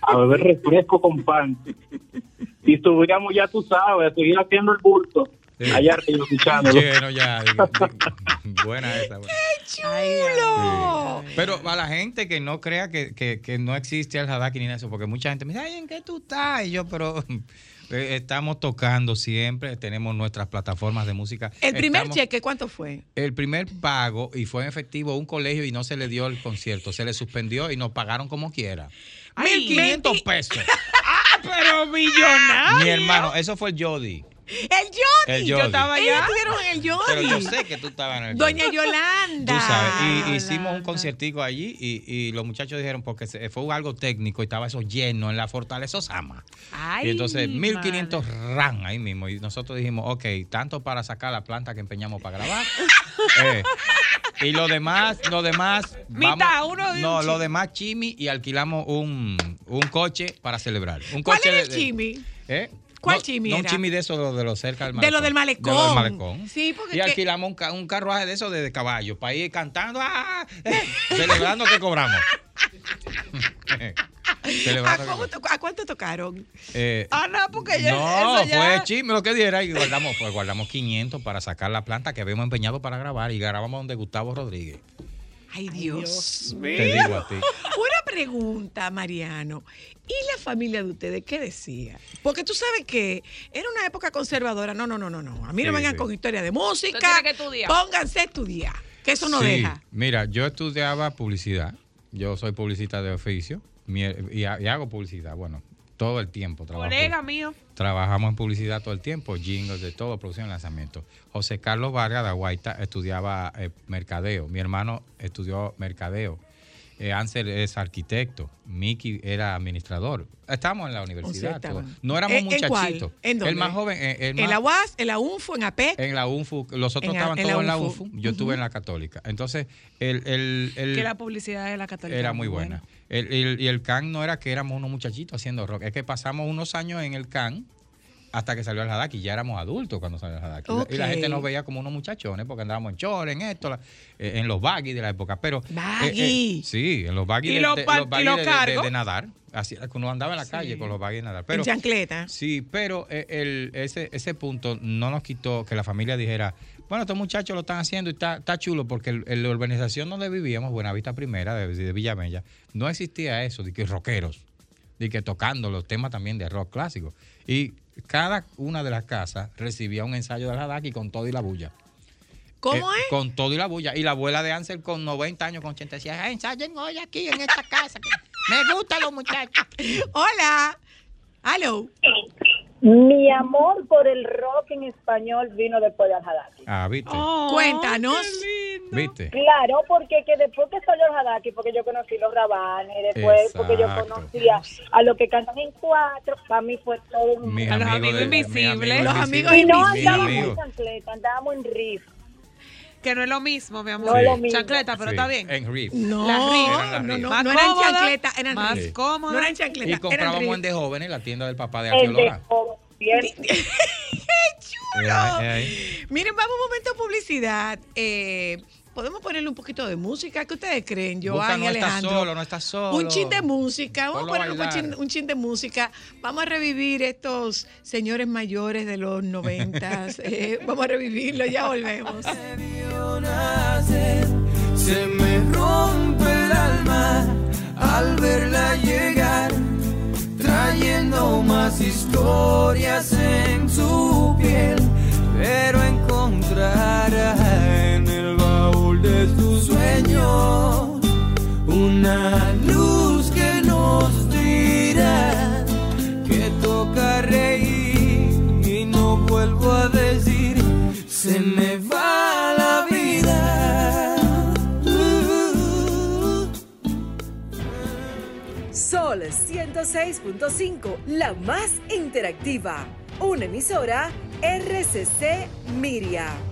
a beber refresco con pan. Y subíamos, ya tú sabes, a seguir haciendo el bulto allá arriba escuchando. Lleno ya. Buena esa. buena. ¡Chulo! Pero a la gente que no crea que, que- que no existe el Hadaki ni nada de eso, porque mucha gente me dice, ay, ¿en qué tú estás? Y yo, pero eh, estamos tocando siempre, tenemos nuestras plataformas de música. El primer Estamos- cheque, ¿cuánto fue? El primer pago, y fue en efectivo, un colegio y no se le dio el concierto, se le suspendió y nos pagaron como quiera. Ay, 1.500 menti- pesos. Pero millonario. Mi hermano, eso fue el Jody. El Jody. El Yo estaba Ellos allá. estuvieron en el Jody. Pero yo sé que tú estabas en el Doña Jody. Yolanda. Tú sabes, y hicimos un conciertico allí y, y los muchachos dijeron, porque fue algo técnico y estaba eso lleno en la Fortaleza Osama. Ay, y entonces 1500 ran ahí mismo. Y nosotros dijimos, ok, tanto para sacar la planta que empeñamos para grabar. eh, y lo demás, lo demás. Mitad, uno de No, un lo demás chimi y alquilamos un, un coche para celebrar. Un ¿Cuál coche era de- el de- chimi? ¿Eh? ¿Cuál No, chimi no un chimi de eso, de, de los cerca del De malecón. lo del malecón. De lo del malecón. Sí, porque Y que- alquilamos un, ca- un carruaje de eso de, de caballo para ir cantando, ¡ah! celebrando que cobramos. ¿A, cómo cuánto tocaron? Eh, Ah, no, porque ya. no, eso ya- fue chisme lo que diera y guardamos, pues guardamos 500 para sacar la planta que habíamos empeñado para grabar y grabamos donde Gustavo Rodríguez. Ay, Dios. Te digo a ti. Una pregunta, Mariano. ¿Y la familia de ustedes qué decía? Porque tú sabes que era una época conservadora. No, no, no, no, no. A mí no Sí, vengan sí. con historia de música. Que. Pónganse a estudiar. Que eso no Sí, deja. Mira, yo estudiaba publicidad. Yo soy publicista de oficio mi- y, ha- y hago publicidad. Bueno, todo el tiempo trabajo. Colega mío. Trabajamos en publicidad todo el tiempo, jingles de todo, producción y lanzamiento. José Carlos Vargas de Aguaita estudiaba eh, mercadeo. Mi hermano estudió mercadeo. Eh, Ansel es arquitecto. Miki era administrador. Estábamos en la universidad. todos. No éramos ¿En- en cuál? muchachitos. ¿En dónde? El más joven. eh, el En más- la UAS, en la UNFO, en APEC. en la UNFU, los otros En estaban en todos en la UNFU. UNFU. Yo estuve en la católica. Entonces, el, el, el- Que la publicidad de la católica. era muy buena. El- el- y el CAN no era que éramos unos muchachitos haciendo rock, es que pasamos unos años en el CAN hasta que salió el Hadaki. Ya éramos adultos cuando salió el Hadaki. Y la gente nos veía como unos muchachones porque andábamos en chores, en esto, la- eh, en los baggy de la época. Pero, eh, Baggy. sí, en los baggy, de, los de- los y baggy los de- de- nadar. Así, uno andaba en la calle con los baggy de nadar. Pero, en chancleta. Sí, pero eh, el, ese, ese punto no nos quitó que la familia dijera, bueno, estos muchachos lo están haciendo y está, está chulo, porque el- en la urbanización donde vivíamos, Buenavista Primera, de, de Villamella, no existía eso, de que rockeros, de que tocando los temas también de rock clásico. Y cada una de las casas recibía un ensayo de la Hadaki con todo y la bulla. ¿Cómo Eh, es? Con todo y la bulla. Y la abuela de Ansel con 90 años, con 80, decía, "Ay, ensayen hoy aquí en esta casa. que Me gustan los muchachos. Hola. Hello. Mi amor por el rock en español vino después de Al-Hadaki. Ah, ¿viste? Oh, Cuéntanos. ¿Viste? Claro, porque que después que salió el Hadaki, porque yo conocí los Rabanes, después porque yo conocía a los que cantan en cuatro, para mí fue todo un Mis A los amigos invisibles. amigos Los amigos Y no andábamos en chancleta, andábamos en riff. Que no es lo mismo, mi amor. No es lo mismo. Chancleta, pero Sí, está bien. En Riff. No, Las riff. No, riff. no, Más no eran chancletas, eran más riff. cómodas. No eran Y chancletas, comprábamos en De Jóvenes, la tienda del papá de El de Arqueolora. joven, ¿cierto? ¡Qué chulo! Miren, vamos un momento de publicidad. Eh, Podemos ponerle un poquito de música. ¿Qué ustedes creen, Busca, Joan y no estás Alejandro? solo, no estás solo. Un chin de música. Vamos Ponlo a a poner un chin, un chin de música. Vamos a revivir estos señores mayores de los noventas. Eh, vamos a revivirlo, ya volvemos. Se me rompe el alma al verla llegar, trayendo más historias en su piel, pero encontrará en el baúl de sus sueños una luz que nos dirá que toca reír y no vuelvo a decir se me va la vida. Sol 106.5, la más interactiva. Una emisora RCC Miria.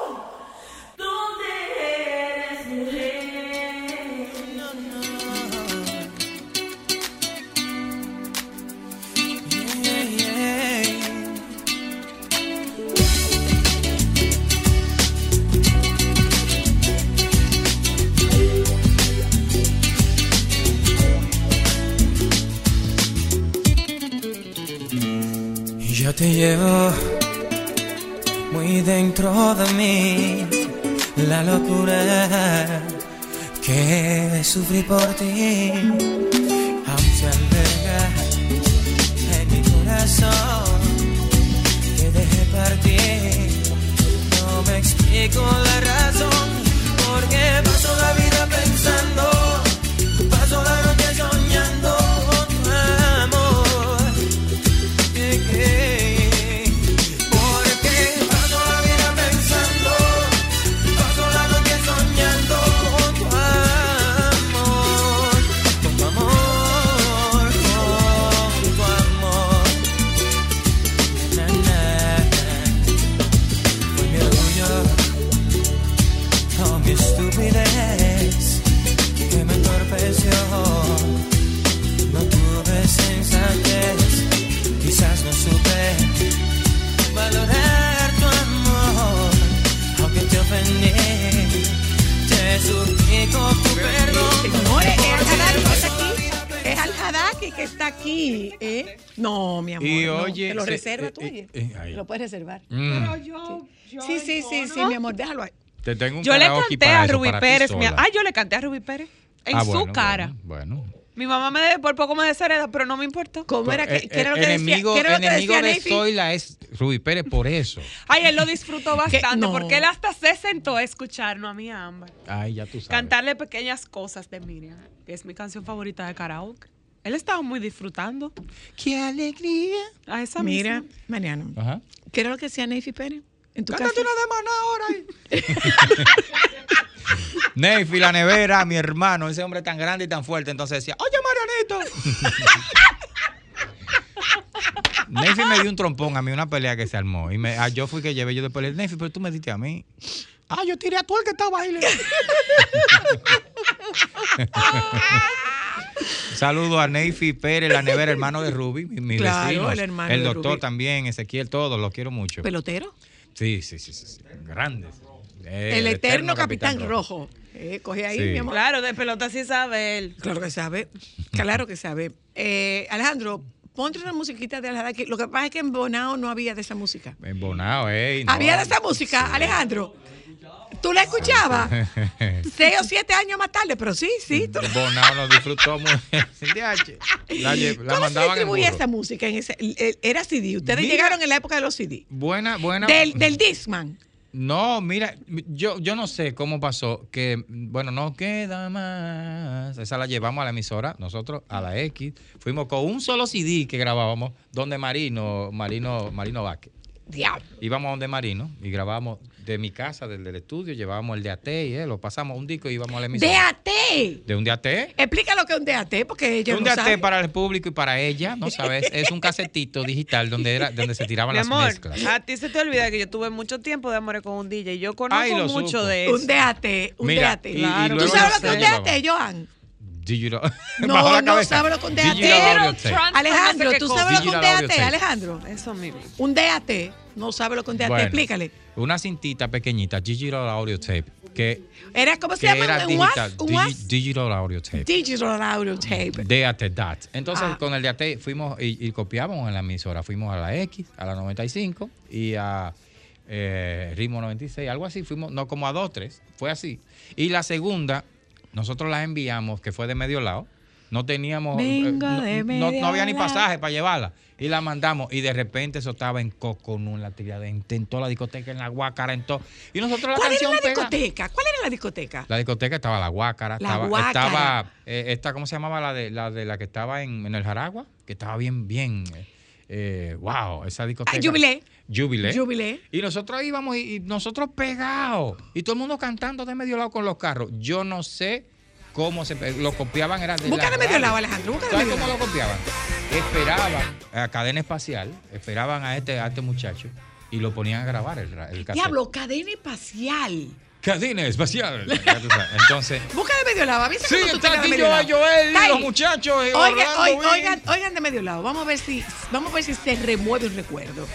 locura que sufrí por ti. Aún se alberga en mi corazón que dejé partir. No me explico la Lo puedes reservar. Mm. yo, Sí, sí, sí, sí, mi amor, déjalo ahí. Te tengo un Yo le canté para a Rubí Pérez. mi- ah, yo le canté a Rubí Pérez. En Ah, su bueno, cara. Bueno. bueno. Mi mamá me de, por poco me deshereda, pero no me importó. ¿Cómo era que, Eh, qué era lo eh, que decía? enemigo ¿Qué era lo que enemigo decía de? Zoila es Rubí Pérez por eso. Ay, él lo disfrutó bastante No. porque él hasta se sentó a escucharnos a mí a Ámbar. Ay, ya tú sabes. Cantarle pequeñas cosas de Miriam, que es mi canción favorita de karaoke. Él estaba muy disfrutando. ¡Qué alegría! A esa Mira, misma. Mariano, Ajá. ¿qué era lo que decía Neyfi Pérez? En tu casa. Cántate una de maná ahora. Neyfi, la nevera, mi hermano, ese hombre tan grande y tan fuerte, entonces decía, oye Marianito. Neyfi me dio un trompón a mí, una pelea que se armó. Y me, ah, yo fui que llevé yo de pelea. Neyfi, pero tú me diste a mí. Ah, yo tiré a tú el que estaba ahí. Saludo a Neyfi Pérez, la nevera, hermano de Ruby, mi, mi Claro, vecino. el hermano El de doctor Ruby. también, Ezequiel, todos, los quiero mucho. ¿Pelotero? Sí, sí, sí, sí, sí. Grandes. Eh, el eterno capitán, rojo. Eh, coge ahí, Sí. mi amor. Claro, de pelota sí sabe él. Claro que sabe. Claro que sabe. Eh, Alejandro, ponte una musiquita de Al-Hadaki. Lo que pasa es que en Bonao no había de esa música. En Bonao, ey. no. Había de esa música, Alejandro. ¿Tú la escuchabas? Seis o siete años más tarde, pero sí, sí. tú- Bonao nos disfrutó muy. La, la ¿Cómo se mandaban en distribuía esa música? En ese, era CD. Ustedes Mira. llegaron en la época de los CD. Buena, buena. Del, del Discman. No, mira, yo, yo no sé cómo pasó que, bueno, no queda más. Esa la llevamos a la emisora, nosotros a la X. Fuimos con un solo CD que grabábamos, donde Marino, Marino, Marino Vázquez. Diablo. Íbamos donde Marino y grabábamos de mi casa, del, del estudio, llevábamos el DAT y eh, lo pasamos un disco y íbamos a la emisora. DAT. De un DAT. Explica lo que es un DAT, porque ellos un no DAT para el público y para ella, ¿no sabes? Es un casetito digital donde era donde se tiraban Mi las amor, mezclas. a ti se te olvida que yo tuve mucho tiempo de amores con un DJ. Yo conozco Ay, lo mucho supo. de eso. Un DAT, un Mira, DAT. y- y Claro. ¿Tú sabes no lo que es un sé, DAT, Joan? Digital. No, la no cabeza. sabe lo que un DAT Alejandro, no ¿tú sabes lo que un DAT. Alejandro? Eso mismo. Un DAT. No sabe lo que un DAT. Bueno. Explícale. Una cintita pequeñita, digital audio tape, que, Era, ¿cómo se llama? digital, ¿Un WAS? digital audio tape. Digital Audio Tape. DAT, DAT. Entonces, Ah. con el DAT fuimos y, y copiábamos en la emisora. Fuimos a la X, a la 95 y a eh, Ritmo 96, algo así. Fuimos, no como a dos, tres. Fue así. Y la segunda, nosotros la enviamos, que fue de medio lado. No teníamos. Vengo no, no- no había ni pasaje para llevarla. Y la mandamos. Y de repente eso estaba en Coconú, en la Tiradentes, en toda la discoteca, en la Guácara, en todo. Y nosotros la ¿Cuál era canción la pega- discoteca? ¿Cuál era la discoteca? la discoteca estaba la Guácara, La estaba, Guácara. estaba eh, esta, ¿cómo se llamaba la de la de la que estaba en, en el Jaragua? Que estaba bien, bien, eh, eh, wow, esa discoteca. Ah, Jubilé. Jubilé. Jubilé. Y nosotros íbamos y, y nosotros pegados. Y todo el mundo cantando de medio lado con los carros. Yo no sé cómo se lo copiaban. Era de Busca de medio lado, Alejandro. Busca de ¿Sabes medio cómo lado. lo copiaban? Esperaban a cadena espacial, esperaban a este, a este muchacho y lo ponían a grabar el, el cassette. Diablo, cadena espacial. Cadena espacial. Entonces, Busca de medio lado. Sí, está aquí Joel, lado. Joel y los muchachos, eh, Oigan, Orlando oigan, oigan, oigan de medio lado. Vamos a ver si, vamos a ver si se remueve un recuerdo.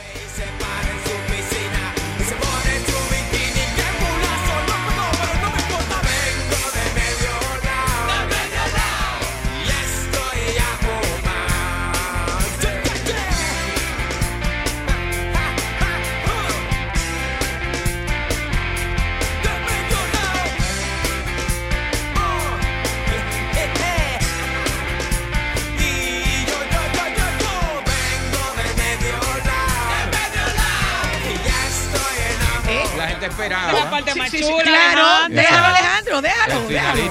Esperaba. La parte más Sí, sí, chula, claro, Alejandro. déjalo, Alejandro, déjalo. El déjalo.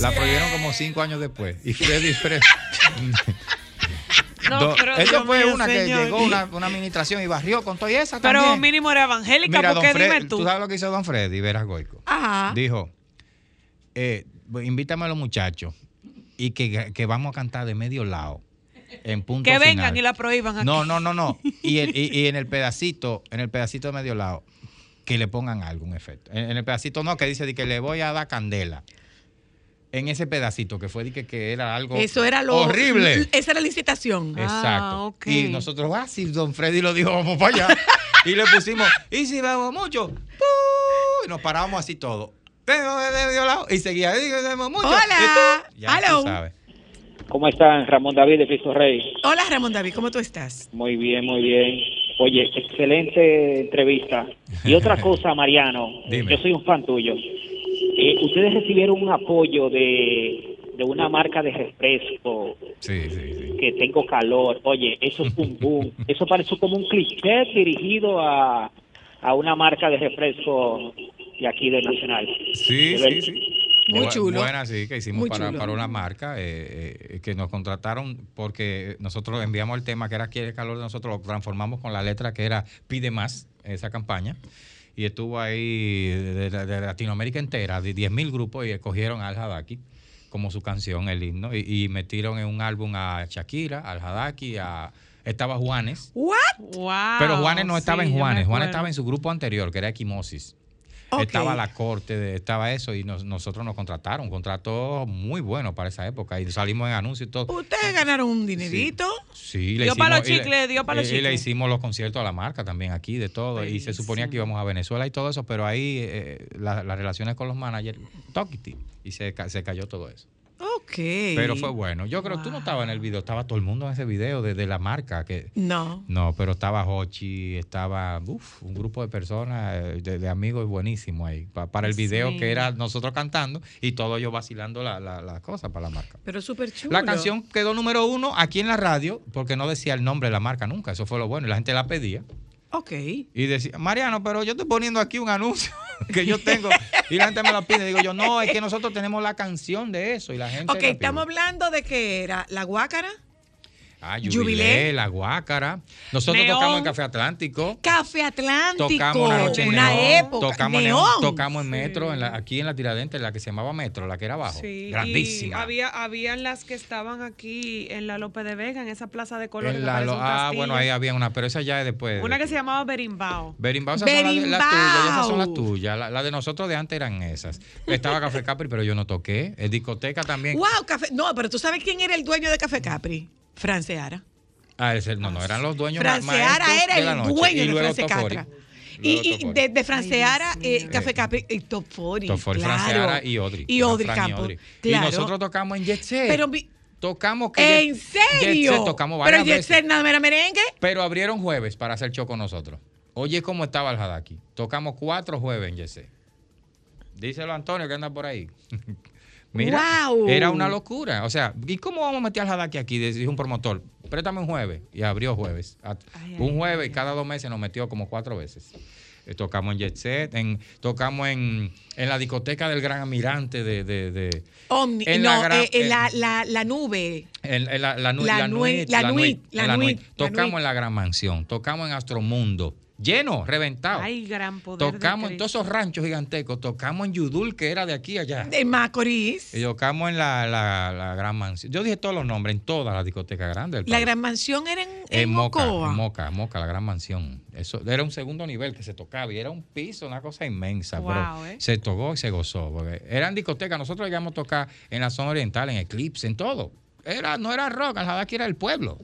La prohibieron como cinco años después. Y Freddy Fred. No, pero Eso Dios fue mío, una señor. que llegó una, una administración y barrió con toda esa Pero también. mínimo era evangélica, Mira, porque Fred, dime tú. sabes lo que hizo don Freddy Veras Goico? Ajá. Dijo, eh, invítame a los muchachos y que, que vamos a cantar de medio lado. En punto Que vengan final. y la prohíban aquí. No, no, no, no. Y, el- y- y en el pedacito, en el pedacito de medio lado, que le pongan algún efecto. En, en el pedacito no, que dice de que le voy a dar candela. En ese pedacito que fue de que, que era algo Eso era lo horrible. Esa era la incitación. Exacto. Ah, ok. Y nosotros, ah, si don Freddy lo dijo, vamos para allá. y le pusimos, y si vemos mucho, ¡puu! y nos paramos así todo. Y seguía, y vemos mucho. Hola. y tú, ya Hello. tú sabes. ¿Cómo están? Ramón David de Cristo Rey. Hola, Ramón David, ¿cómo tú estás? Muy bien, muy bien. Oye, excelente entrevista. Y otra cosa, Mariano, Dime. yo soy un fan tuyo. Eh, ustedes recibieron un apoyo de, de una marca de refresco Sí, sí, sí. que tengo calor. Oye, eso es un boom. Eso parece como un cliché dirigido a, a una marca de refresco de aquí de Nacional. Sí, De sí, sí. Muy chulo. Buena, sí, que hicimos para, para una marca eh, eh, que nos contrataron porque nosotros enviamos el tema que era Quiere calor de nosotros, lo transformamos con la letra que era Pide más, esa campaña. Y estuvo ahí de, de- de Latinoamérica entera, de 10.000 grupos, y escogieron al Hadaki como su canción, el himno, y, y metieron en un álbum a Shakira, al Hadaki, a, estaba Juanes. ¿What? Wow, Pero Juanes no estaba sí, en Juanes, Juanes estaba en su grupo anterior, que era Equimosis. Estaba la corte, de- estaba eso, y nos- nosotros nos contrataron, un contrato muy bueno para esa época, y salimos en anuncios y todo. Ustedes ganaron un dinerito. Sí, le Dio los hicimos- y le- chicles, dio pa' los y- Y le chicles. hicimos los conciertos a la marca también aquí, de todo, y se suponía que íbamos a Venezuela y todo eso, pero ahí eh, la- las relaciones con los managers, toquiti, y se, se cayó todo eso. Ok. Pero fue bueno. Yo creo que tú no estabas en el video, estaba todo el mundo en ese video de, de la marca, que No. no, pero estaba Hochi, estaba uf, un grupo de personas, eh, de, de amigos buenísimo ahí, pa- para el video Sí. que era nosotros cantando y todos ellos vacilando la, la, la cosa para la marca. Pero súper chulo. La canción quedó número uno aquí en la radio porque no decía el nombre de la marca nunca, eso fue lo bueno y la gente la pedía. Ok. Y decía, Mariano, pero yo estoy poniendo aquí un anuncio que yo tengo y la gente me la pide. Digo yo, no, es que nosotros tenemos la canción de eso y la gente... Ok, la estamos hablando de que era la guácara, Ah, Jubilé. Jubilé, La Guácara. Nosotros Neón. tocamos en Café Atlántico. Café Atlántico. Tocamos una noche en una Neón, época. Tocamos, Neón. Tocamos en Metro, en la- aquí en la Tiradentes, la que se llamaba Metro, la que era abajo. Sí, Grandísima. Y había, habían las que estaban aquí en la Lope de Vega, en esa plaza de colores. La lo- ah, bueno, ahí había una, pero esa ya es después. Una que se llamaba Berimbao. Berimbau, esas son las, las tuyas, esas son las tuyas. La, la de nosotros de antes eran esas. Estaba Café Capri, pero yo no toqué. En discoteca también. Wow, café. No, pero tú sabes quién era el dueño de Café Capri. Franceara. Ah, ese- no, no, eran los dueños Franceara era de el noche. dueño Y de France. Catra. Y, de, de Franceara, eh, Café Capri y Top 40. Tofori, claro. Franceara y Odri. Y Odri Fran y Campo. Odri. Claro. Y nosotros tocamos en Jet Set. Pero tocamos que ¿En Jet- serio? Jet Set tocamos Pero varias Jet veces. Set nada era merengue. Pero abrieron jueves para hacer show con nosotros. Oye, ¿cómo estaba el Hadaki? Tocamos cuatro jueves en Yesé. Díselo a Antonio que anda por ahí. Mira, era una locura. O sea, ¿y cómo vamos a meter al Hadaki aquí? Dijo un promotor, préstame un jueves. Y abrió jueves. Un jueves y cada dos meses nos metió como cuatro veces. Eh, tocamos en Jet Set, en, tocamos en, en la discoteca del Gran Almirante de... de, de- Omni. En no, la gran- eh, en en- la, la, la nube. en, en la, la, La la Nuit, la la la Tocamos en la Gran Mansión, tocamos en Astromundo, lleno, reventado. Ay, gran poder. de Tocamos en todos esos ranchos gigantescos, tocamos en Yudul, que era de aquí allá. De Macorís. Y tocamos en la, la, la Gran Mansión. Yo dije todos los nombres, en todas las discotecas grandes La gran mansión era en, en en Moca, Mocoa. en Moca, Moca, la Gran Mansión. Eso era un segundo nivel que se tocaba y era un piso, una cosa inmensa. Wow, pero ¿eh? se tocó y se gozó. Porque eran discotecas. Nosotros llegamos a tocar en la zona oriental, en Eclipse, en todo. Era, no era rock, Hadaki era el pueblo.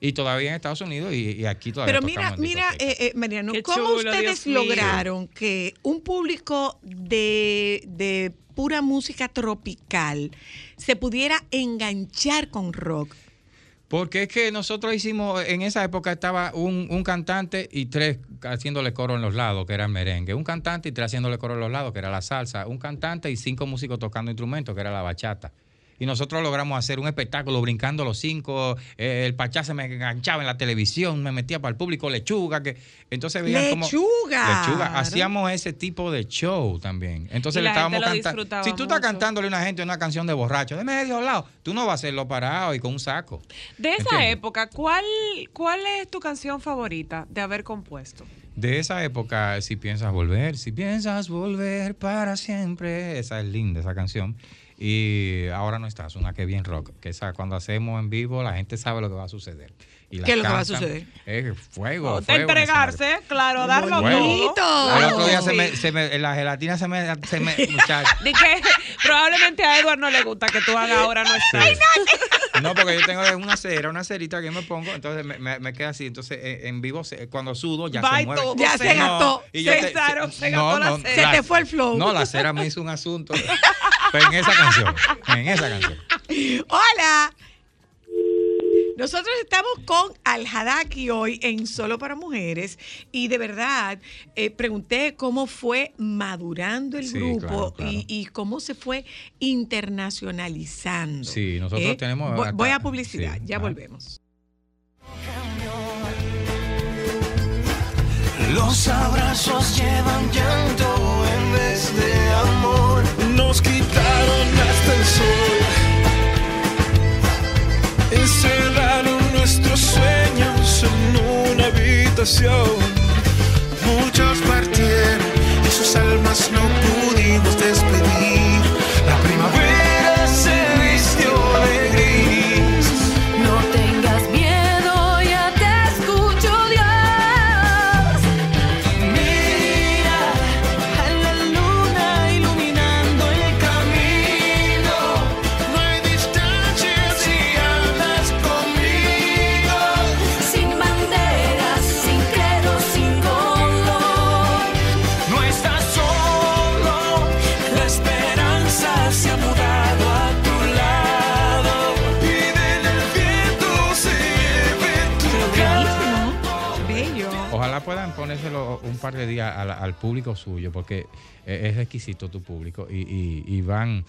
Y todavía en Estados Unidos y, y aquí todavía Pero mira, mira, eh, eh, Mariano, Qué ¿cómo chulo, ustedes Dios mío. lograron que un público de, de pura música tropical se pudiera enganchar con rock? Porque es que nosotros hicimos, en esa época estaba un, un cantante y tres haciéndole coro en los lados, que era el merengue. Un cantante y tres haciéndole coro en los lados, que era la salsa. Un cantante y cinco músicos tocando instrumentos, que era la bachata. Y nosotros logramos hacer un espectáculo brincando los cinco. eh, el pachá se me enganchaba en la televisión, me metía para el público lechuga. que Entonces veían como. ¡Lechuga! Lechuga. Hacíamos ese tipo de show también. Entonces Y le estábamos cantando. Si tú estás mucho. cantándole a una gente una canción de borracho, de medio lado, tú no vas a hacerlo parado y con un saco. De esa ¿Entiendes? época, ¿cuál, ¿cuál es tu canción favorita de haber compuesto? De esa época, si piensas volver, si piensas volver para siempre, esa es linda, esa canción. Y ahora no estás, una que bien rock, que esa cuando hacemos en vivo la gente sabe lo que va a suceder. Y ¿Qué es lo que va a suceder? Es fuego, O de fuego entregarse, claro, darlo. Bonito. todo. El otro día Sí. se me, se me- la gelatina se me, se me muchacho. De que probablemente a Edward no le gusta que tú hagas ahora no está. No, porque yo tengo una cera, una cerita que me pongo, entonces me, me, me queda así. Entonces eh, en vivo, se- cuando sudo, ya se mueve. todo Ya se gastó. y yo te- César, se no, gastó la no, cera. Se te fue el flow. No, la cera me hizo un asunto. En esa canción, en esa canción. Hola. Nosotros estamos con Al Hadaki hoy en Solo para Mujeres y de verdad eh, pregunté cómo fue madurando el Sí, grupo claro, claro. Y, y cómo se fue internacionalizando. Sí, nosotros Eh, tenemos Voy, a publicidad, sí, ya ajá. volvemos. Los abrazos llevan llanto en vez de amor. Nos quitaron hasta el sol. Encerraron nuestros sueños en una habitación. Muchos partieron y sus almas no pudimos despedir. Par de días al, al público suyo, porque eh, es exquisito tu público y, y- y van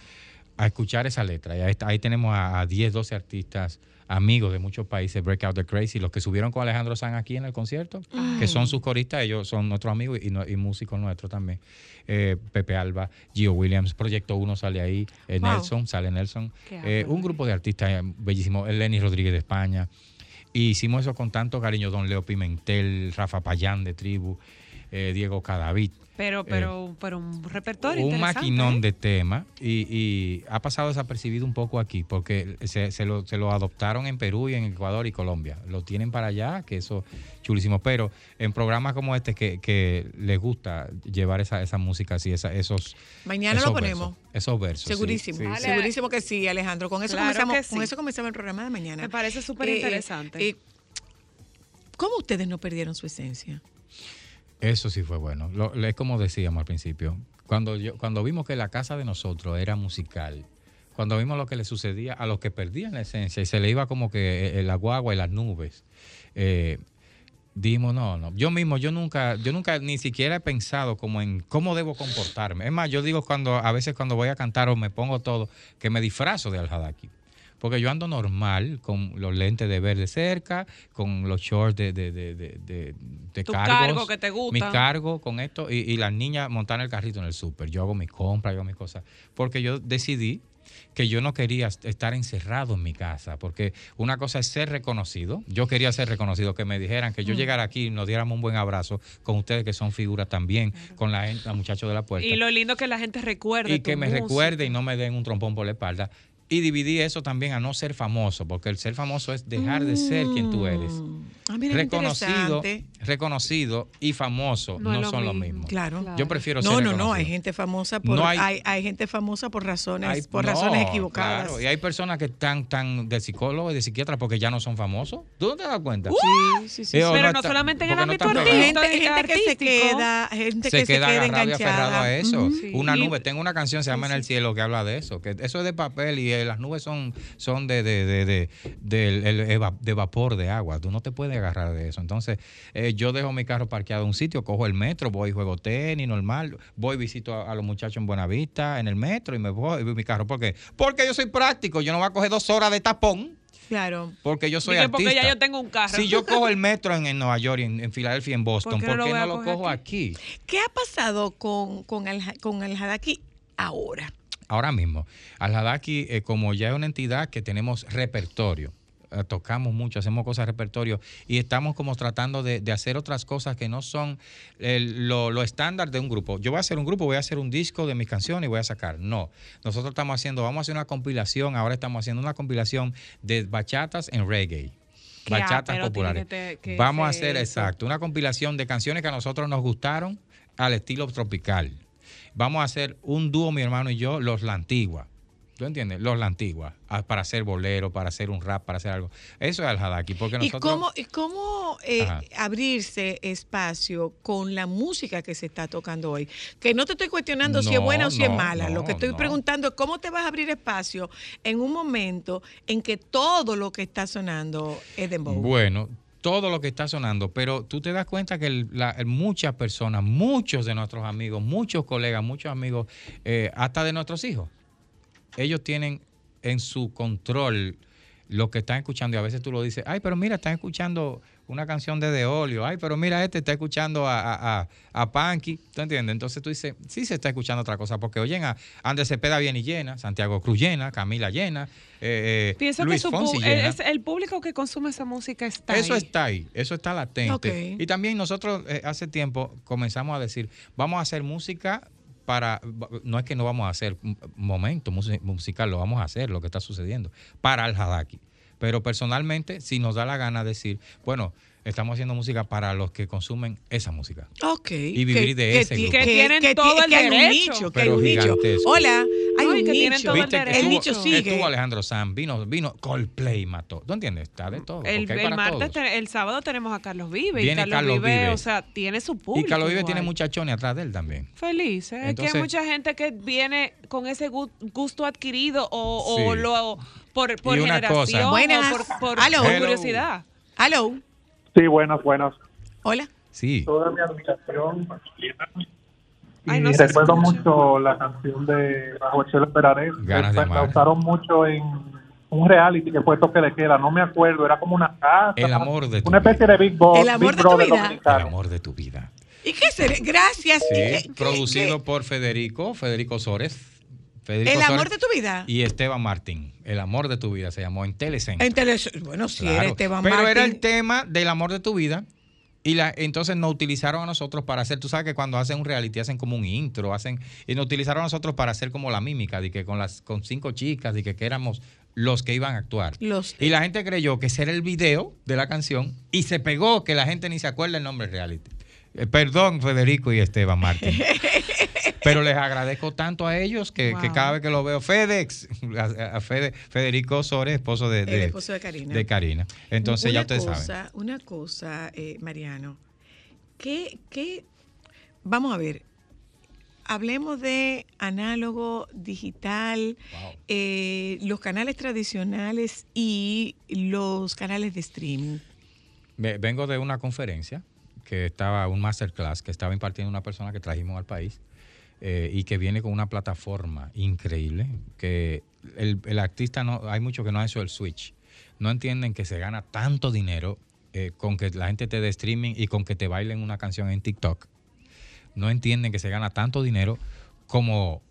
a escuchar esa letra. Y ahí, tenemos a, a 10, 12 artistas, amigos de muchos países, Breakout the Crazy, los que subieron con Alejandro Sanz aquí en el concierto, que son sus coristas, ellos son nuestros amigos y, no- y músicos nuestros también. Eh, Pepe Alba, Gio Williams, Proyecto 1 sale ahí, eh, Wow. Nelson, sale Nelson. Eh, un grupo de artistas bellísimos, Lenny Rodríguez de España. Y hicimos eso con tanto cariño, don Leo Pimentel, Rafa Payán de Tribu, eh, Diego Cadavid. Pero, pero, pero un repertorio Un interesante, maquinón ¿eh? de tema y, y ha pasado desapercibido un poco aquí porque se, se lo, se lo adoptaron en Perú y en Ecuador y Colombia. Lo tienen para allá, que eso chulísimo. Pero en programas como este que, que les gusta llevar esa, esa música así, esa, esos... Mañana esos lo ponemos. versos, esos versos. Segurísimo, sí, sí. segurísimo que sí, Alejandro. Con eso, Claro comenzamos, sí. con eso comenzamos el programa de mañana. Me parece súper interesante. eh, ¿Cómo ustedes no perdieron su esencia? Eso sí fue bueno. Lo- es como decíamos al principio. Cuando, yo, cuando vimos que la casa de nosotros era musical, cuando vimos lo que le sucedía a los que perdían la esencia y se le iba como que eh, la guagua y las nubes, eh, dijimos, no, no. Yo mismo, yo nunca, yo nunca ni siquiera he pensado como en cómo debo comportarme. Es más, yo digo cuando, a veces cuando voy a cantar o me pongo todo, que me disfrazo de Al-Hadaki. Porque yo ando normal, con los lentes de ver de cerca, con los shorts de, de, de, de, de- de Tu cargos, cargo que te gusta. Mi cargo con esto y, y las niñas montan el carrito en el súper. Yo hago mis compras, yo hago mis cosas. Porque yo decidí que yo no quería est- estar encerrado en mi casa, porque una cosa es ser reconocido. Yo quería ser reconocido, que me dijeran que yo Mm. llegara aquí y nos diéramos un buen abrazo con ustedes que son figuras también, con la, gente- la muchacha de la puerta Y lo lindo que la gente recuerde. y que me música. recuerde y no me den un trompón por la espalda. Y dividí eso también a no ser famoso, porque el ser famoso es dejar de ser quien tú eres. Ah, mira qué Reconocido. Reconocido y famoso no, No lo son lo mismo. mismo. Claro. Yo prefiero No, ser no, no, reconocido. hay gente famosa por No hay, hay- hay, gente famosa por razones Hay- por no, razones equivocadas. claro, y hay personas que están tan de psicólogos y de psiquiatras porque ya no son famosos. ¿Tú no te das cuenta? Sí, sí, sí. Eh, Pero no está- solamente en el no ámbito pegados. gente, gente que se artístico. queda, gente se que se queda enganchada. a eso. Una nube, tengo una canción, se llama En el cielo, que habla de eso. Que eso es de papel y eh, las nubes son, son de, de, de, de, eva- de vapor de agua. Tú no te puedes agarrar de eso. Entonces, eh, yo dejo mi carro parqueado en un sitio, cojo el metro, voy, juego tenis, normal. Voy, visito a, a los muchachos en Buenavista, en el metro, y me voy, mi carro. ¿Por qué? Porque yo soy práctico. Yo no voy a coger dos horas de tapón. Claro. Porque yo soy Dije, artista. porque ya yo tengo un carro. Si yo cojo el metro en, en Nueva York, y en, en Filadelfia, y en Boston, ¿Por qué ¿por no lo no cojo aquí? ¿Qué ha pasado con, con, el, con el Hadaki ahora? Ahora mismo, Al Hadaki, eh, como ya es una entidad que tenemos repertorio, tocamos mucho, hacemos cosas de repertorio y estamos como tratando de, de hacer otras cosas que no son el- lo, lo estándar de un grupo. Yo voy a hacer un grupo, voy a hacer un disco de mis canciones y voy a sacar. No, nosotros estamos haciendo, vamos a hacer una compilación, ahora estamos haciendo una compilación de bachatas en reggae. Bachatas populares. tiene que te- que Vamos a hacer, eso. exacto, una compilación de canciones que a nosotros nos gustaron al estilo tropical. Vamos a hacer un dúo, mi hermano y yo, los La Antigua. ¿Tú entiendes? Los La Antigua. ah, Para hacer bolero, para hacer un rap, para hacer algo. Eso es al Hadaki. Porque ¿Y cómo, y cómo eh, abrirse espacio con la música que se está tocando hoy? Que no te estoy cuestionando si es buena o si es no, mala. Lo que estoy preguntando es cómo te vas a abrir espacio en un momento en que todo lo que está sonando es dembow. Bueno, todo lo que está sonando, pero tú te das cuenta que el- la- el- muchas personas, muchos de nuestros amigos, muchos colegas, muchos amigos, eh, hasta de nuestros hijos, ellos tienen en su control lo que están escuchando y a veces tú lo dices, ay, pero mira, están escuchando una canción de De Olio, ay, pero mira, este está escuchando a, a, a, Panky, ¿tú entiendes? Entonces tú dices, sí se está escuchando otra cosa, porque oyen a Andrés Cepeda bien y llena, Santiago Cruz llena, Camila llena, eh, eh, Pienso Luis que su Fonsi llena. es el público que consume esa música está Eso ahí. está ahí, eso está latente. Y también nosotros eh, hace tiempo comenzamos a decir, vamos a hacer música para, no es que no vamos a hacer momento musi- musical, lo vamos a hacer, lo que está sucediendo, para el Hadaki. Pero personalmente, si nos da la gana decir, bueno, estamos haciendo música para los que consumen esa música. Ok. Y vivir de ese grupo. Que tienen todo el que hay un derecho. nicho, que hay un nicho. Hola, hay No, un que nicho. todo el que derecho. Nicho sigue. Estuvo Alejandro Sanz, vino, vino Coldplay, mató. ¿Tú entiendes? Está de todo. El, porque hay el para martes, todos. te- el sábado tenemos a Carlos Vive. y Carlos, Carlos Vive, Vive. o sea, tiene su público. Y Carlos Vive igual. tiene muchachones atrás de él también. Feliz, ¿eh? Es que Entonces- hay mucha gente que viene con ese gu- gusto adquirido o, o Sí. lo por, por generación cosa. o Buenas. por, por- curiosidad. Hello. Sí, buenas, buenas. Hola. Sí. Toda mi admiración. Y Ay, no recuerdo mucho la canción de Bajo el cielo Perarés. Ganas de La usaron mucho en un reality que fue Toque de Queda, no me acuerdo, era como una casa. El amor de tu Una especie de Big Boss. El amor Big de tu vida. El amor de tu vida. ¿Y qué será? Gracias. Sí, ¿Qué- qué- producido qué? por Federico, Federico Sores. Federico El amor de tu vida. Y Esteban Martín. El amor de tu vida se llamó en Telecentro. En tele- Bueno, Claro. era Esteban Pero era Martín. el tema del amor de tu vida. Y la, entonces nos utilizaron a nosotros para hacer, tú sabes que cuando hacen un reality hacen como un intro, hacen, y nos utilizaron a nosotros para hacer como la mímica, de que con las, con cinco chicas, y que, que éramos los que iban a actuar. Los- Y la gente creyó que ese era el video de la canción y se pegó que la gente ni se acuerda el nombre reality. Eh, perdón, Federico y Esteban Martín. Pero les agradezco tanto a ellos que, que cada vez que lo veo, FedEx, a, a Fede- Federico Sores, esposo de, El de- esposo de Karina. de Karina. Entonces ya ustedes cosa, saben. Una cosa, eh, Mariano. ¿Qué, qué? Vamos a ver. Hablemos de análogo, digital, eh, los canales tradicionales y los canales de streaming. Ve- Vengo de una conferencia que estaba, un masterclass que estaba impartiendo una persona que trajimos al país eh, y que viene con una plataforma increíble, que el, el artista no, hay mucho que no ha hecho el switch. No entienden que se gana tanto dinero eh, con que la gente te dé streaming y con que te bailen una canción en TikTok. No entienden que se gana tanto dinero como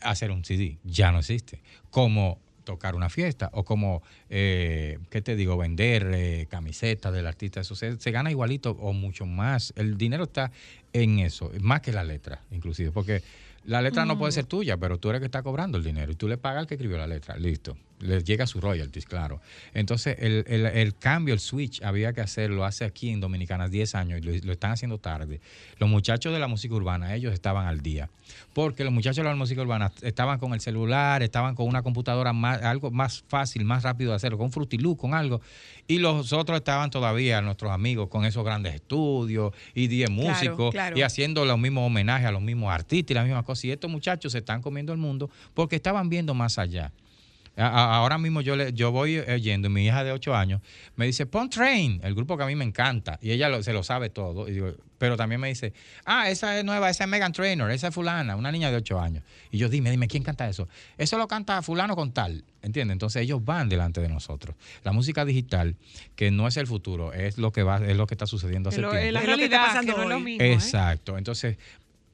hacer un CD, ya no existe. Como tocar una fiesta o como, eh, ¿qué te digo? Vender eh, camisetas del artista. Eso se, se gana igualito o mucho más. El dinero está en eso, más que la letra, inclusive. Porque la letra no puede ser tuya, pero tú eres el que está cobrando el dinero y tú le pagas al que escribió la letra. Listo. Les llega su royalties, claro. Entonces, el, el- el cambio, el switch, había que hacerlo hace aquí en Dominicana 10 años y lo, lo están haciendo tarde. Los muchachos de la música urbana, ellos estaban al día. Porque los muchachos de la música urbana estaban con el celular, estaban con una computadora más, algo más fácil, más rápido de hacerlo, con Frutilú, con algo. Y los otros estaban todavía, nuestros amigos, con esos grandes estudios y 10 Claro, músicos claro. y haciendo los mismos homenajes a los mismos artistas y las mismas cosas. Y estos muchachos se están comiendo el mundo porque estaban viendo más allá. A- Ahora mismo yo le, yo voy oyendo, y mi hija de 8 años me dice, pon Train, el grupo que a mí me encanta, y ella lo- se lo sabe todo, y digo, pero también me dice, ah, esa es nueva, esa es Megan Trainor, esa es fulana, una niña de 8 años. Y yo, dime, dime, ¿quién canta eso? Eso lo canta fulano con tal, ¿entiendes? Entonces ellos van delante de nosotros. La música digital, que no es el futuro, es lo que va, es lo que está sucediendo hace lo- tiempo. es la Es lo que está realidad, pasando que no es lo mismo. ¿eh? Exacto. Entonces,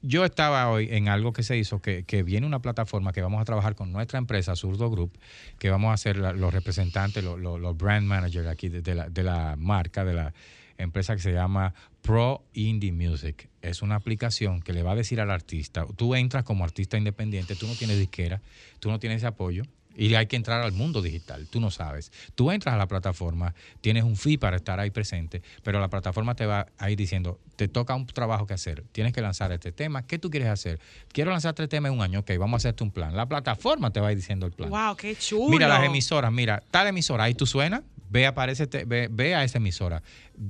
yo estaba hoy en algo que se hizo, que, viene una plataforma que vamos a trabajar con nuestra empresa, Zurdo Group, que vamos a ser la- los representantes, los, brand managers aquí de, de la, de la marca, de la empresa que se llama Pro Indie Music. Es una aplicación que le va a decir al artista, tú entras como artista independiente, tú no tienes disquera, tú no tienes ese apoyo. Y hay que entrar al mundo digital, tú no sabes. Tú entras a la plataforma, tienes un fee para estar ahí presente, pero la plataforma te va a ir diciendo, te toca un trabajo que hacer, tienes que lanzar este tema, ¿qué tú quieres hacer? Quiero lanzar este tema en un año, ok, vamos a hacerte un plan. La plataforma te va a ir diciendo el plan. Wow, qué chulo. Mira las emisoras, mira, tal emisora, ahí tú suenas, ve, aparece, ve, ve a esa emisora.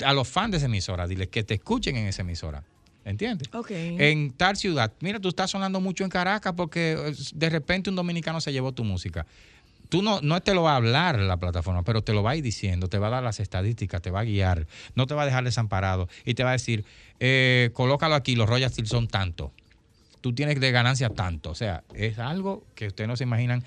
A los fans de esa emisora, dile que te escuchen en esa emisora. ¿Entiendes? Ok. En tal ciudad, mira, tú estás sonando mucho en Caracas porque eh, de repente un dominicano se llevó tu música. Tú no, no te lo va a hablar la plataforma, pero te lo va a ir diciendo, te va a dar las estadísticas, te va a guiar, no te va a dejar desamparado y te va a decir, eh, colócalo aquí, los royalties son tanto. Tú tienes de ganancia tanto. O sea, es algo que ustedes no se imaginan.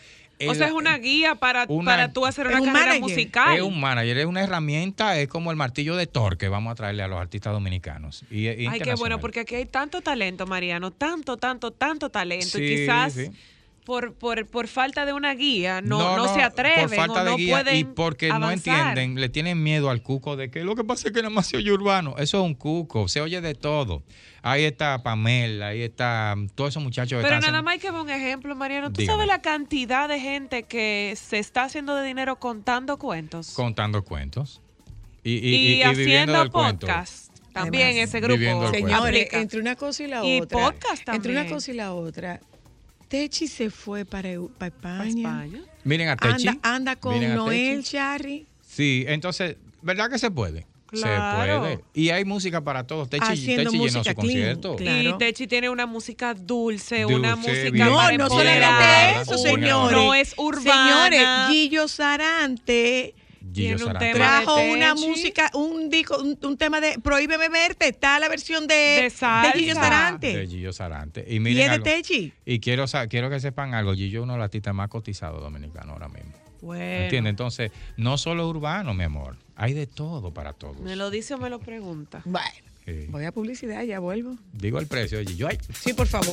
O sea, es una guía para, una- para tú hacer una un carrera manager. musical. Es un manager, es una herramienta, es como el martillo de Thor que vamos a traerle a los artistas dominicanos. Y, y Ay, qué bueno, porque aquí hay tanto talento, Mariano, tanto, tanto, tanto talento. Sí, y quizás sí. Por, por, por falta de una guía no, no, se atreven por falta o de no guía pueden y porque no entienden, le tienen miedo al cuco de que lo que pasa es que nada más se oye urbano. Eso es un cuco, se oye de todo. Ahí está Pamela, ahí está mm, todos esos muchachos Pero están nada haciendo- más hay que ver un ejemplo, Mariano. ¿Tú Dígame. sabes la cantidad de gente que se está haciendo de dinero contando cuentos? contando cuentos. Y, y- y, y- y viviendo haciendo cuento. podcast. También Además, ese grupo. Señores, entre una cosa y la Y otra. podcast Entre una también. cosa y la otra. Techi se fue para, España. España. Miren a Techi. Anda, anda con miren Noel. Charry Sí, entonces, ¿verdad que se puede? Claro. Se puede. Y hay música para todos. Techi, Techi llenó su clean, concierto. claro. Y Techi tiene una música dulce, Dulce, una música bien- No, no solamente eso, señores. No es urbana. Señores, Gillo Sarante Gillo un Sarante. tema trajo de una música, un disco, un, un tema de Prohíbeme verte. Está la versión de, De salsa. Gillo Sarante. De Gillo Sarante. Y y miren es de. Techi. Y quiero, quiero que sepan algo. Gillo es uno de los artistas más cotizados dominicanos ahora mismo. Bueno, ¿Entiendes? Entonces, no solo urbano, mi amor. Hay de todo para todos. ¿Me lo dice o me lo pregunta? Bueno, Sí. voy a publicidad, ya vuelvo. Digo el precio de Gillo. Ay, Sí, por favor.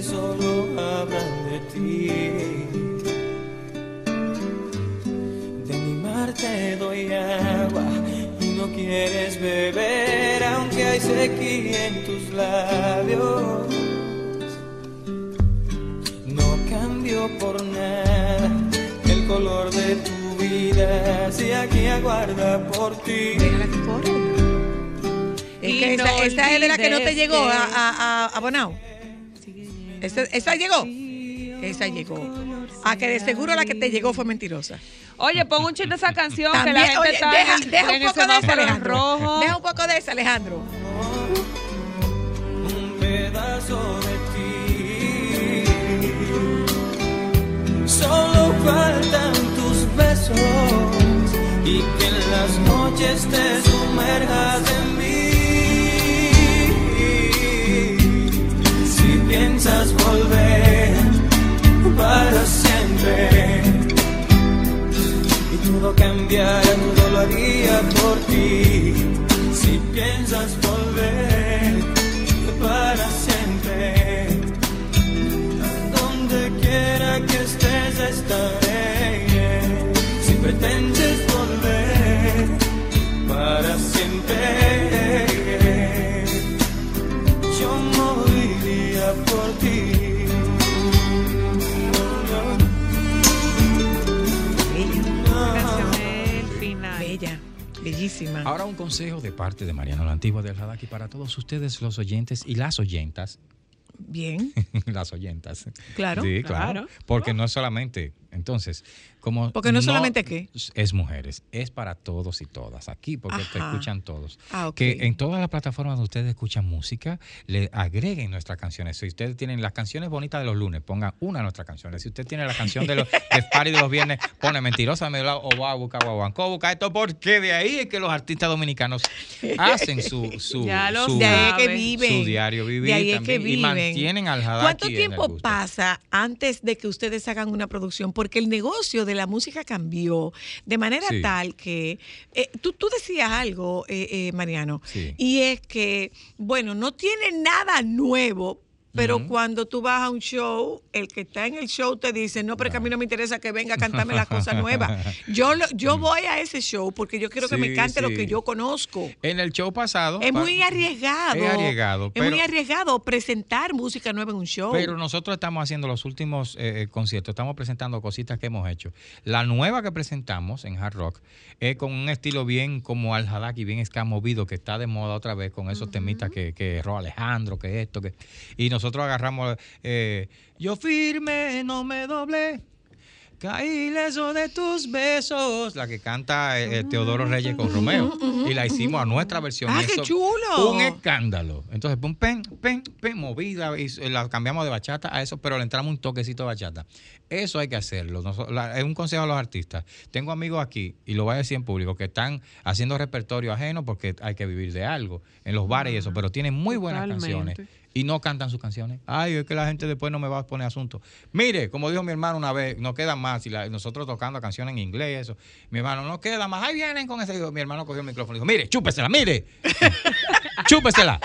Solo hablan de ti. De mi mar te doy agua y no quieres beber aunque hay sequía en tus labios. No cambio por nada el color de tu vida si aquí aguarda por ti. Déjala que corra. Es que no esa, esa es de la que no te llegó a, a, a, a Bonao. Esa, esa llegó. Esa llegó. A que de seguro la que te llegó fue mentirosa. Oye, pon un chiste de esa canción que la También, gente oye, está deja, en, deja en un poco de esa, Alejandro. rojo. Deja un poco de esa, Alejandro. un pedazo de ti. Solo faltan tus besos y que en las noches te sumerjas en mí. piensas volver para siempre. Y todo cambiará, todo lo haría por ti. Si piensas volver para siempre, a donde quiera que estés estaré. Si pretendes volver para siempre. por ti. Bella. Bella. Bellísima. Ahora un consejo de parte de Mariano la Antigua del Radaki para todos ustedes, los oyentes y las oyentas. Bien. las oyentas. Claro, sí, claro. claro. Porque no es solamente entonces, como... Porque no solamente qué. Es mujeres, es para todos y todas. Aquí, porque te escuchan todos. Ah, ok. Que en todas las plataformas donde ustedes escuchan música, le agreguen nuestras canciones. Si ustedes tienen las canciones bonitas de los lunes, pongan una de nuestras canciones. Si usted tiene la canción de los de party de los viernes, pone mentirosa, me o va a buscar guaguancó, busca esto, porque de ahí es que los artistas dominicanos hacen su, su, Ya lo su, De ahí es que viven. su diario vivir De ahí es que también, y viven. mantienen al ¿Cuánto tiempo pasa antes de que ustedes hagan una producción? Porque el negocio de la música cambió de manera Sí. tal que eh, tú, tú decías algo, eh, eh, Mariano, Sí. y es que, bueno, no tiene nada nuevo. Pero cuando tú vas a un show, el que está en el show te dice, no, pero es que a mí no me interesa que venga a cantarme las cosas nuevas. Yo, yo voy a ese show porque yo quiero que me Sí, cante lo que yo conozco. En el show pasado. Es muy arriesgado. Es arriesgado, Es muy arriesgado presentar música nueva en un show. Pero nosotros estamos haciendo los últimos eh, eh, conciertos, estamos presentando cositas que hemos hecho. La nueva que presentamos en Hard Rock es con un estilo bien como al Hadaki, bien escamovido, que está de moda otra vez con esos temitas que, que erró Alejandro, que esto, que. Y nosotros agarramos eh, Yo firme, no me doble. Caí leso de tus besos, la que canta eh, eh, Teodoro Reyes con Romeo. Y la hicimos a nuestra versión. ¡Ah, qué eso- chulo! Un escándalo. Entonces, pum, pen, pen, pen, movida, y la cambiamos de bachata a eso, pero le entramos un toquecito de bachata. Eso hay que hacerlo. Noso- la- es un consejo a los artistas. Tengo amigos aquí, y lo voy a decir en público, que están haciendo repertorio ajeno porque hay que vivir de algo, en los bares y eso, pero tienen muy buenas Totalmente. canciones y no cantan sus canciones. Ay, es que la gente después no me va a poner asunto. Mire, como dijo mi hermano una vez, no queda más. Y la- nosotros tocando canciones en inglés y eso. Mi hermano, no queda más. Ahí vienen con ese. Mi hermano cogió el micrófono y dijo, mire, chúpesela, mire. chúpesela.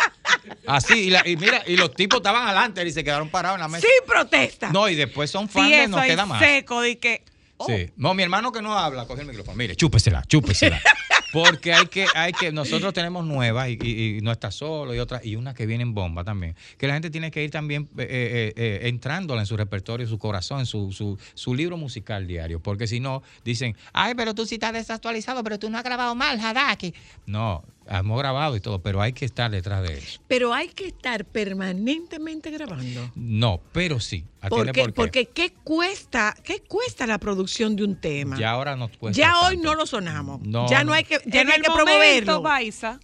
Así, y, la- y mira, y los tipos estaban adelante y se quedaron parados en la mesa. Sin protesta. No, y después son fans Sí, de no queda más. seco de que Sí. No, mi hermano que no habla, coge el micrófono. Mire, chúpesela, chúpesela. Porque hay que, hay que, nosotros tenemos nuevas y, no está solo y otras, y una que viene en bomba también. Que la gente tiene que ir también eh, eh, eh, entrándola en su repertorio, su corazón, en su, su, su libro musical diario. Porque si no, dicen, ay, pero tú sí estás desactualizado, pero tú no has grabado mal, Hadaki. No, hemos grabado y todo, pero hay que estar detrás de eso. Pero hay que estar permanentemente grabando. No, pero sí. Porque, por qué. porque ¿qué cuesta, ¿qué cuesta la producción de un tema? ya ahora no cuesta Ya hoy no lo sonamos. No, ya no. no hay que, ya en no hay el que momento, promoverlo. Baiza.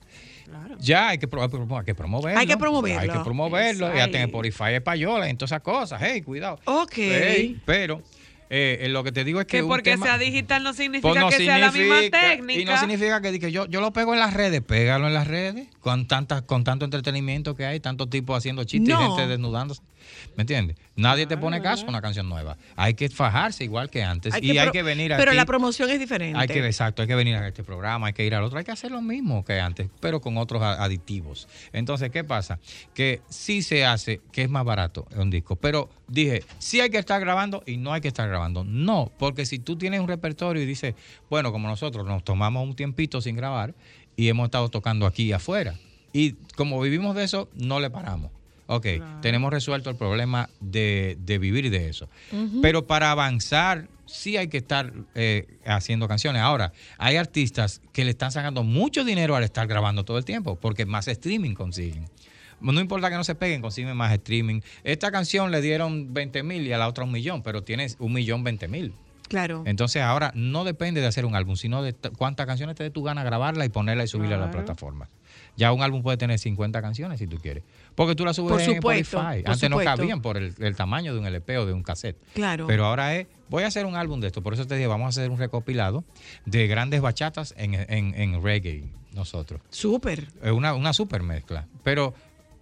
Ya hay que, pro- hay que promoverlo. Hay que promoverlo. Hay que promoverlo. Y Ay. hasta en Spotify española y todas esas cosas. Hey, cuidado. Ok. Pero eh, eh, lo que te digo es que. Que porque tema- sea digital no significa pues no que sea la misma técnica. Y no significa que, que yo, yo lo pego en las redes. Pégalo en las redes. Con, tantas con tanto entretenimiento que hay, tantos tipos haciendo chistes No. y gente desnudándose. ¿Me entiendes? Nadie te pone caso con una canción nueva. Hay que fajarse igual que antes. y hay que venir Pero aquí. la promoción es diferente. Hay que, exacto, hay que venir a este programa, hay que ir al otro, hay que hacer lo mismo que antes, pero con otros a- aditivos. Entonces, ¿qué pasa? Que sí se hace, que es más barato un disco, pero dije, sí hay que estar grabando y no hay que estar grabando. No, porque si tú tienes un repertorio y dices, bueno, como nosotros nos tomamos un tiempito sin grabar y hemos estado tocando aquí y afuera, y como vivimos de eso, no le paramos. Ok, tenemos resuelto el problema de, de vivir de eso. Pero para avanzar, sí hay que estar eh, haciendo canciones. Ahora, hay artistas que le están sacando mucho dinero al estar grabando todo el tiempo, porque más streaming consiguen. No importa que no se peguen, consiguen más streaming. Esta canción le dieron 20 mil y a la otra un millón, pero tienes un millón 20 mil. Claro. Entonces ahora no depende de hacer un álbum, sino de cuántas canciones te dé tu gana grabarla y ponerla y subirla a la plataforma. Ya un álbum puede tener 50 canciones si tú quieres. Porque tú la subes Por en supuesto, Spotify. por Antes no cabían por el, el tamaño de un LP o de un cassette. Claro. Pero ahora es, voy a hacer un álbum de esto. Por eso te dije, vamos a hacer un recopilado de grandes bachatas en, en- en reggae, nosotros. Súper. Una, una super mezcla. Pero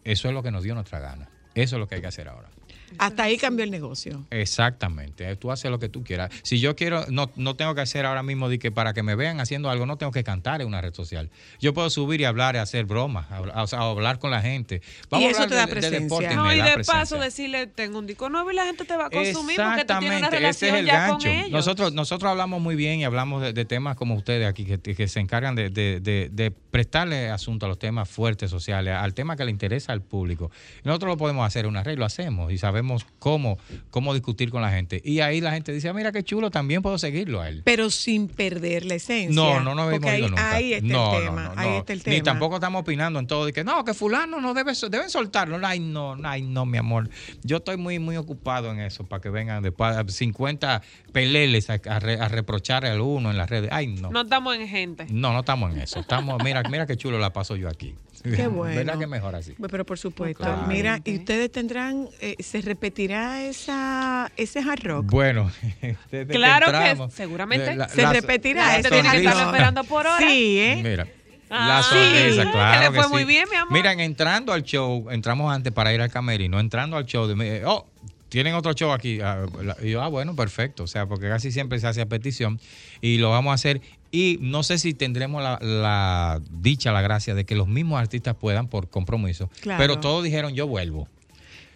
eso es lo que nos dio nuestra gana. Eso es lo que hay que hacer ahora. Hasta ahí cambió el negocio. Exactamente, tú haces lo que tú quieras. Si yo quiero, no, no tengo que hacer ahora mismo de que para que me vean haciendo algo, no tengo que cantar en una red social. Yo puedo subir y hablar y hacer bromas, o sea, hablar con la gente. Y eso a hablar te da de- de presencia. deporte, No, y de presencia. paso decirle, tengo un disco nuevo y la gente te va a consumir porque tú tienes una Exactamente, ese es el ya gancho. con ellos. Nosotros, nosotros hablamos muy bien y hablamos de, de temas como ustedes aquí, que, que se encargan de, de- de- de prestarle asunto a los temas fuertes sociales, al tema que le interesa al público. Nosotros lo podemos hacer en una red, lo hacemos y sabemos sabemos cómo, cómo discutir con la gente. Y ahí la gente dice, "Ah, mira qué chulo, también puedo seguirlo a él. Pero sin perder la esencia. No, no nos hemos ahí, ido nunca. ahí está no, el tema. no, ahí está el tema. Ni tampoco estamos opinando en todo. De que no, que fulano no debe, deben soltarlo. Ay, no, ay, no, mi amor. Yo estoy muy, muy ocupado en eso para que vengan después 50 peleles a, a re- a reprocharle al uno en las redes. Ay, no. No estamos en gente. No, no estamos en eso. Estamos, mira, mira qué chulo la paso yo aquí. Qué bueno. ¿Verdad que mejor así? Pues, Pero por supuesto, Claro. mira, y ustedes tendrán, eh, se repetirá esa, ese hard rock. Bueno, desde Claro que entramos, seguramente. la- Se la- repetirá. La tiene que rock. esperando por hora. Sí, ¿eh? Mira. Ah, la sonrisa, sí. claro. Que le fue sí. muy bien, mi amor. Miren, entrando al show, entramos antes para ir al camerino, entrando al show, de, eh, oh, tienen otro show aquí. Ah, Y yo, ah, bueno, perfecto. O sea, porque casi siempre se hace a petición y lo vamos a hacer. Y no sé si tendremos la, la dicha, la gracia de que los mismos artistas puedan por compromiso. Claro. Pero todos dijeron, yo vuelvo.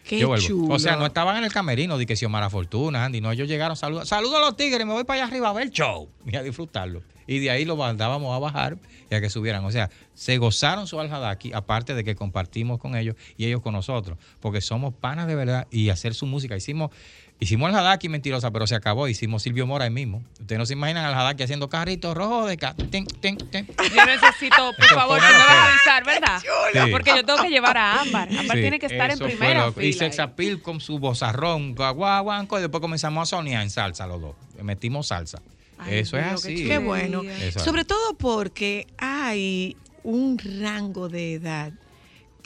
Qué yo vuelvo. chulo. O sea, no estaban en el camerino de que Xiomara Fortuna, Andy, no, ellos llegaron, saludos, saludos a los tigres, me voy para allá arriba a ver el show y a disfrutarlo. Y de ahí lo mandábamos a bajar y a que subieran. O sea, se gozaron su Al-Hadaki, aparte de que compartimos con ellos y ellos con nosotros, porque somos panas de verdad y hacer su música. Hicimos, hicimos Al-Hadaki mentirosa, pero se acabó. Hicimos Silvio Mora ahí mismo. Ustedes no se imaginan Al-Hadaki haciendo carritos rojos de ca- ten, ten, ten. Yo necesito, por Eso favor, tú me lo vas a que- avisar, ¿verdad? Sí. Porque yo tengo que llevar a Ámbar. Ámbar Sí, tiene que estar en primera loco. Y fila. Sexapil con su bozarrón, guaguanco, y después comenzamos a soñar en salsa los dos. Metimos salsa. Ay, eso es así. Qué bueno. Eso es. Sobre todo porque hay un rango de edad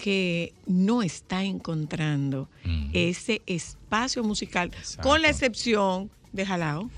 que no está encontrando ese espacio musical, con la excepción de Jalao.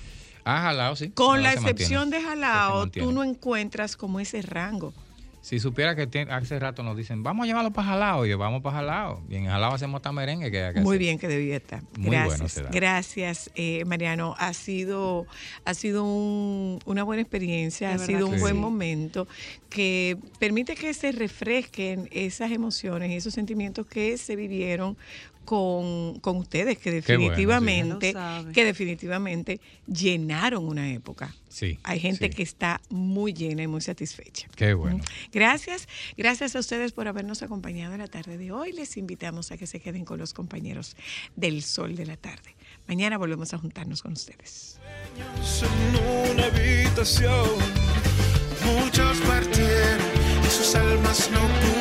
Ah, jalao, sí. Con Jalao la mantiene. excepción de Jalao, tú no encuentras como ese rango. Si supiera que hace rato nos dicen, vamos a llevarlo para Jalao, y vamos para Jalao. Y en Jalao hacemos esta merengue que, que Muy bien que debía estar. Muy bueno Gracias. da. Gracias, eh, Mariano. Ha sido, ha sido un- una buena experiencia, De ha sido un buen momento que permite que se refresquen esas emociones y esos sentimientos que se vivieron con, con ustedes, que bueno, sí. definitivamente, que definitivamente llenaron una época. Sí. Hay gente sí. que está muy llena y muy satisfecha. Qué bueno. Gracias, gracias a ustedes por habernos acompañado en la tarde de hoy. Les invitamos a que se queden con los compañeros del Sol de la Tarde. Mañana volvemos a juntarnos con ustedes. en una habitación. Muchos partieron y sus almas no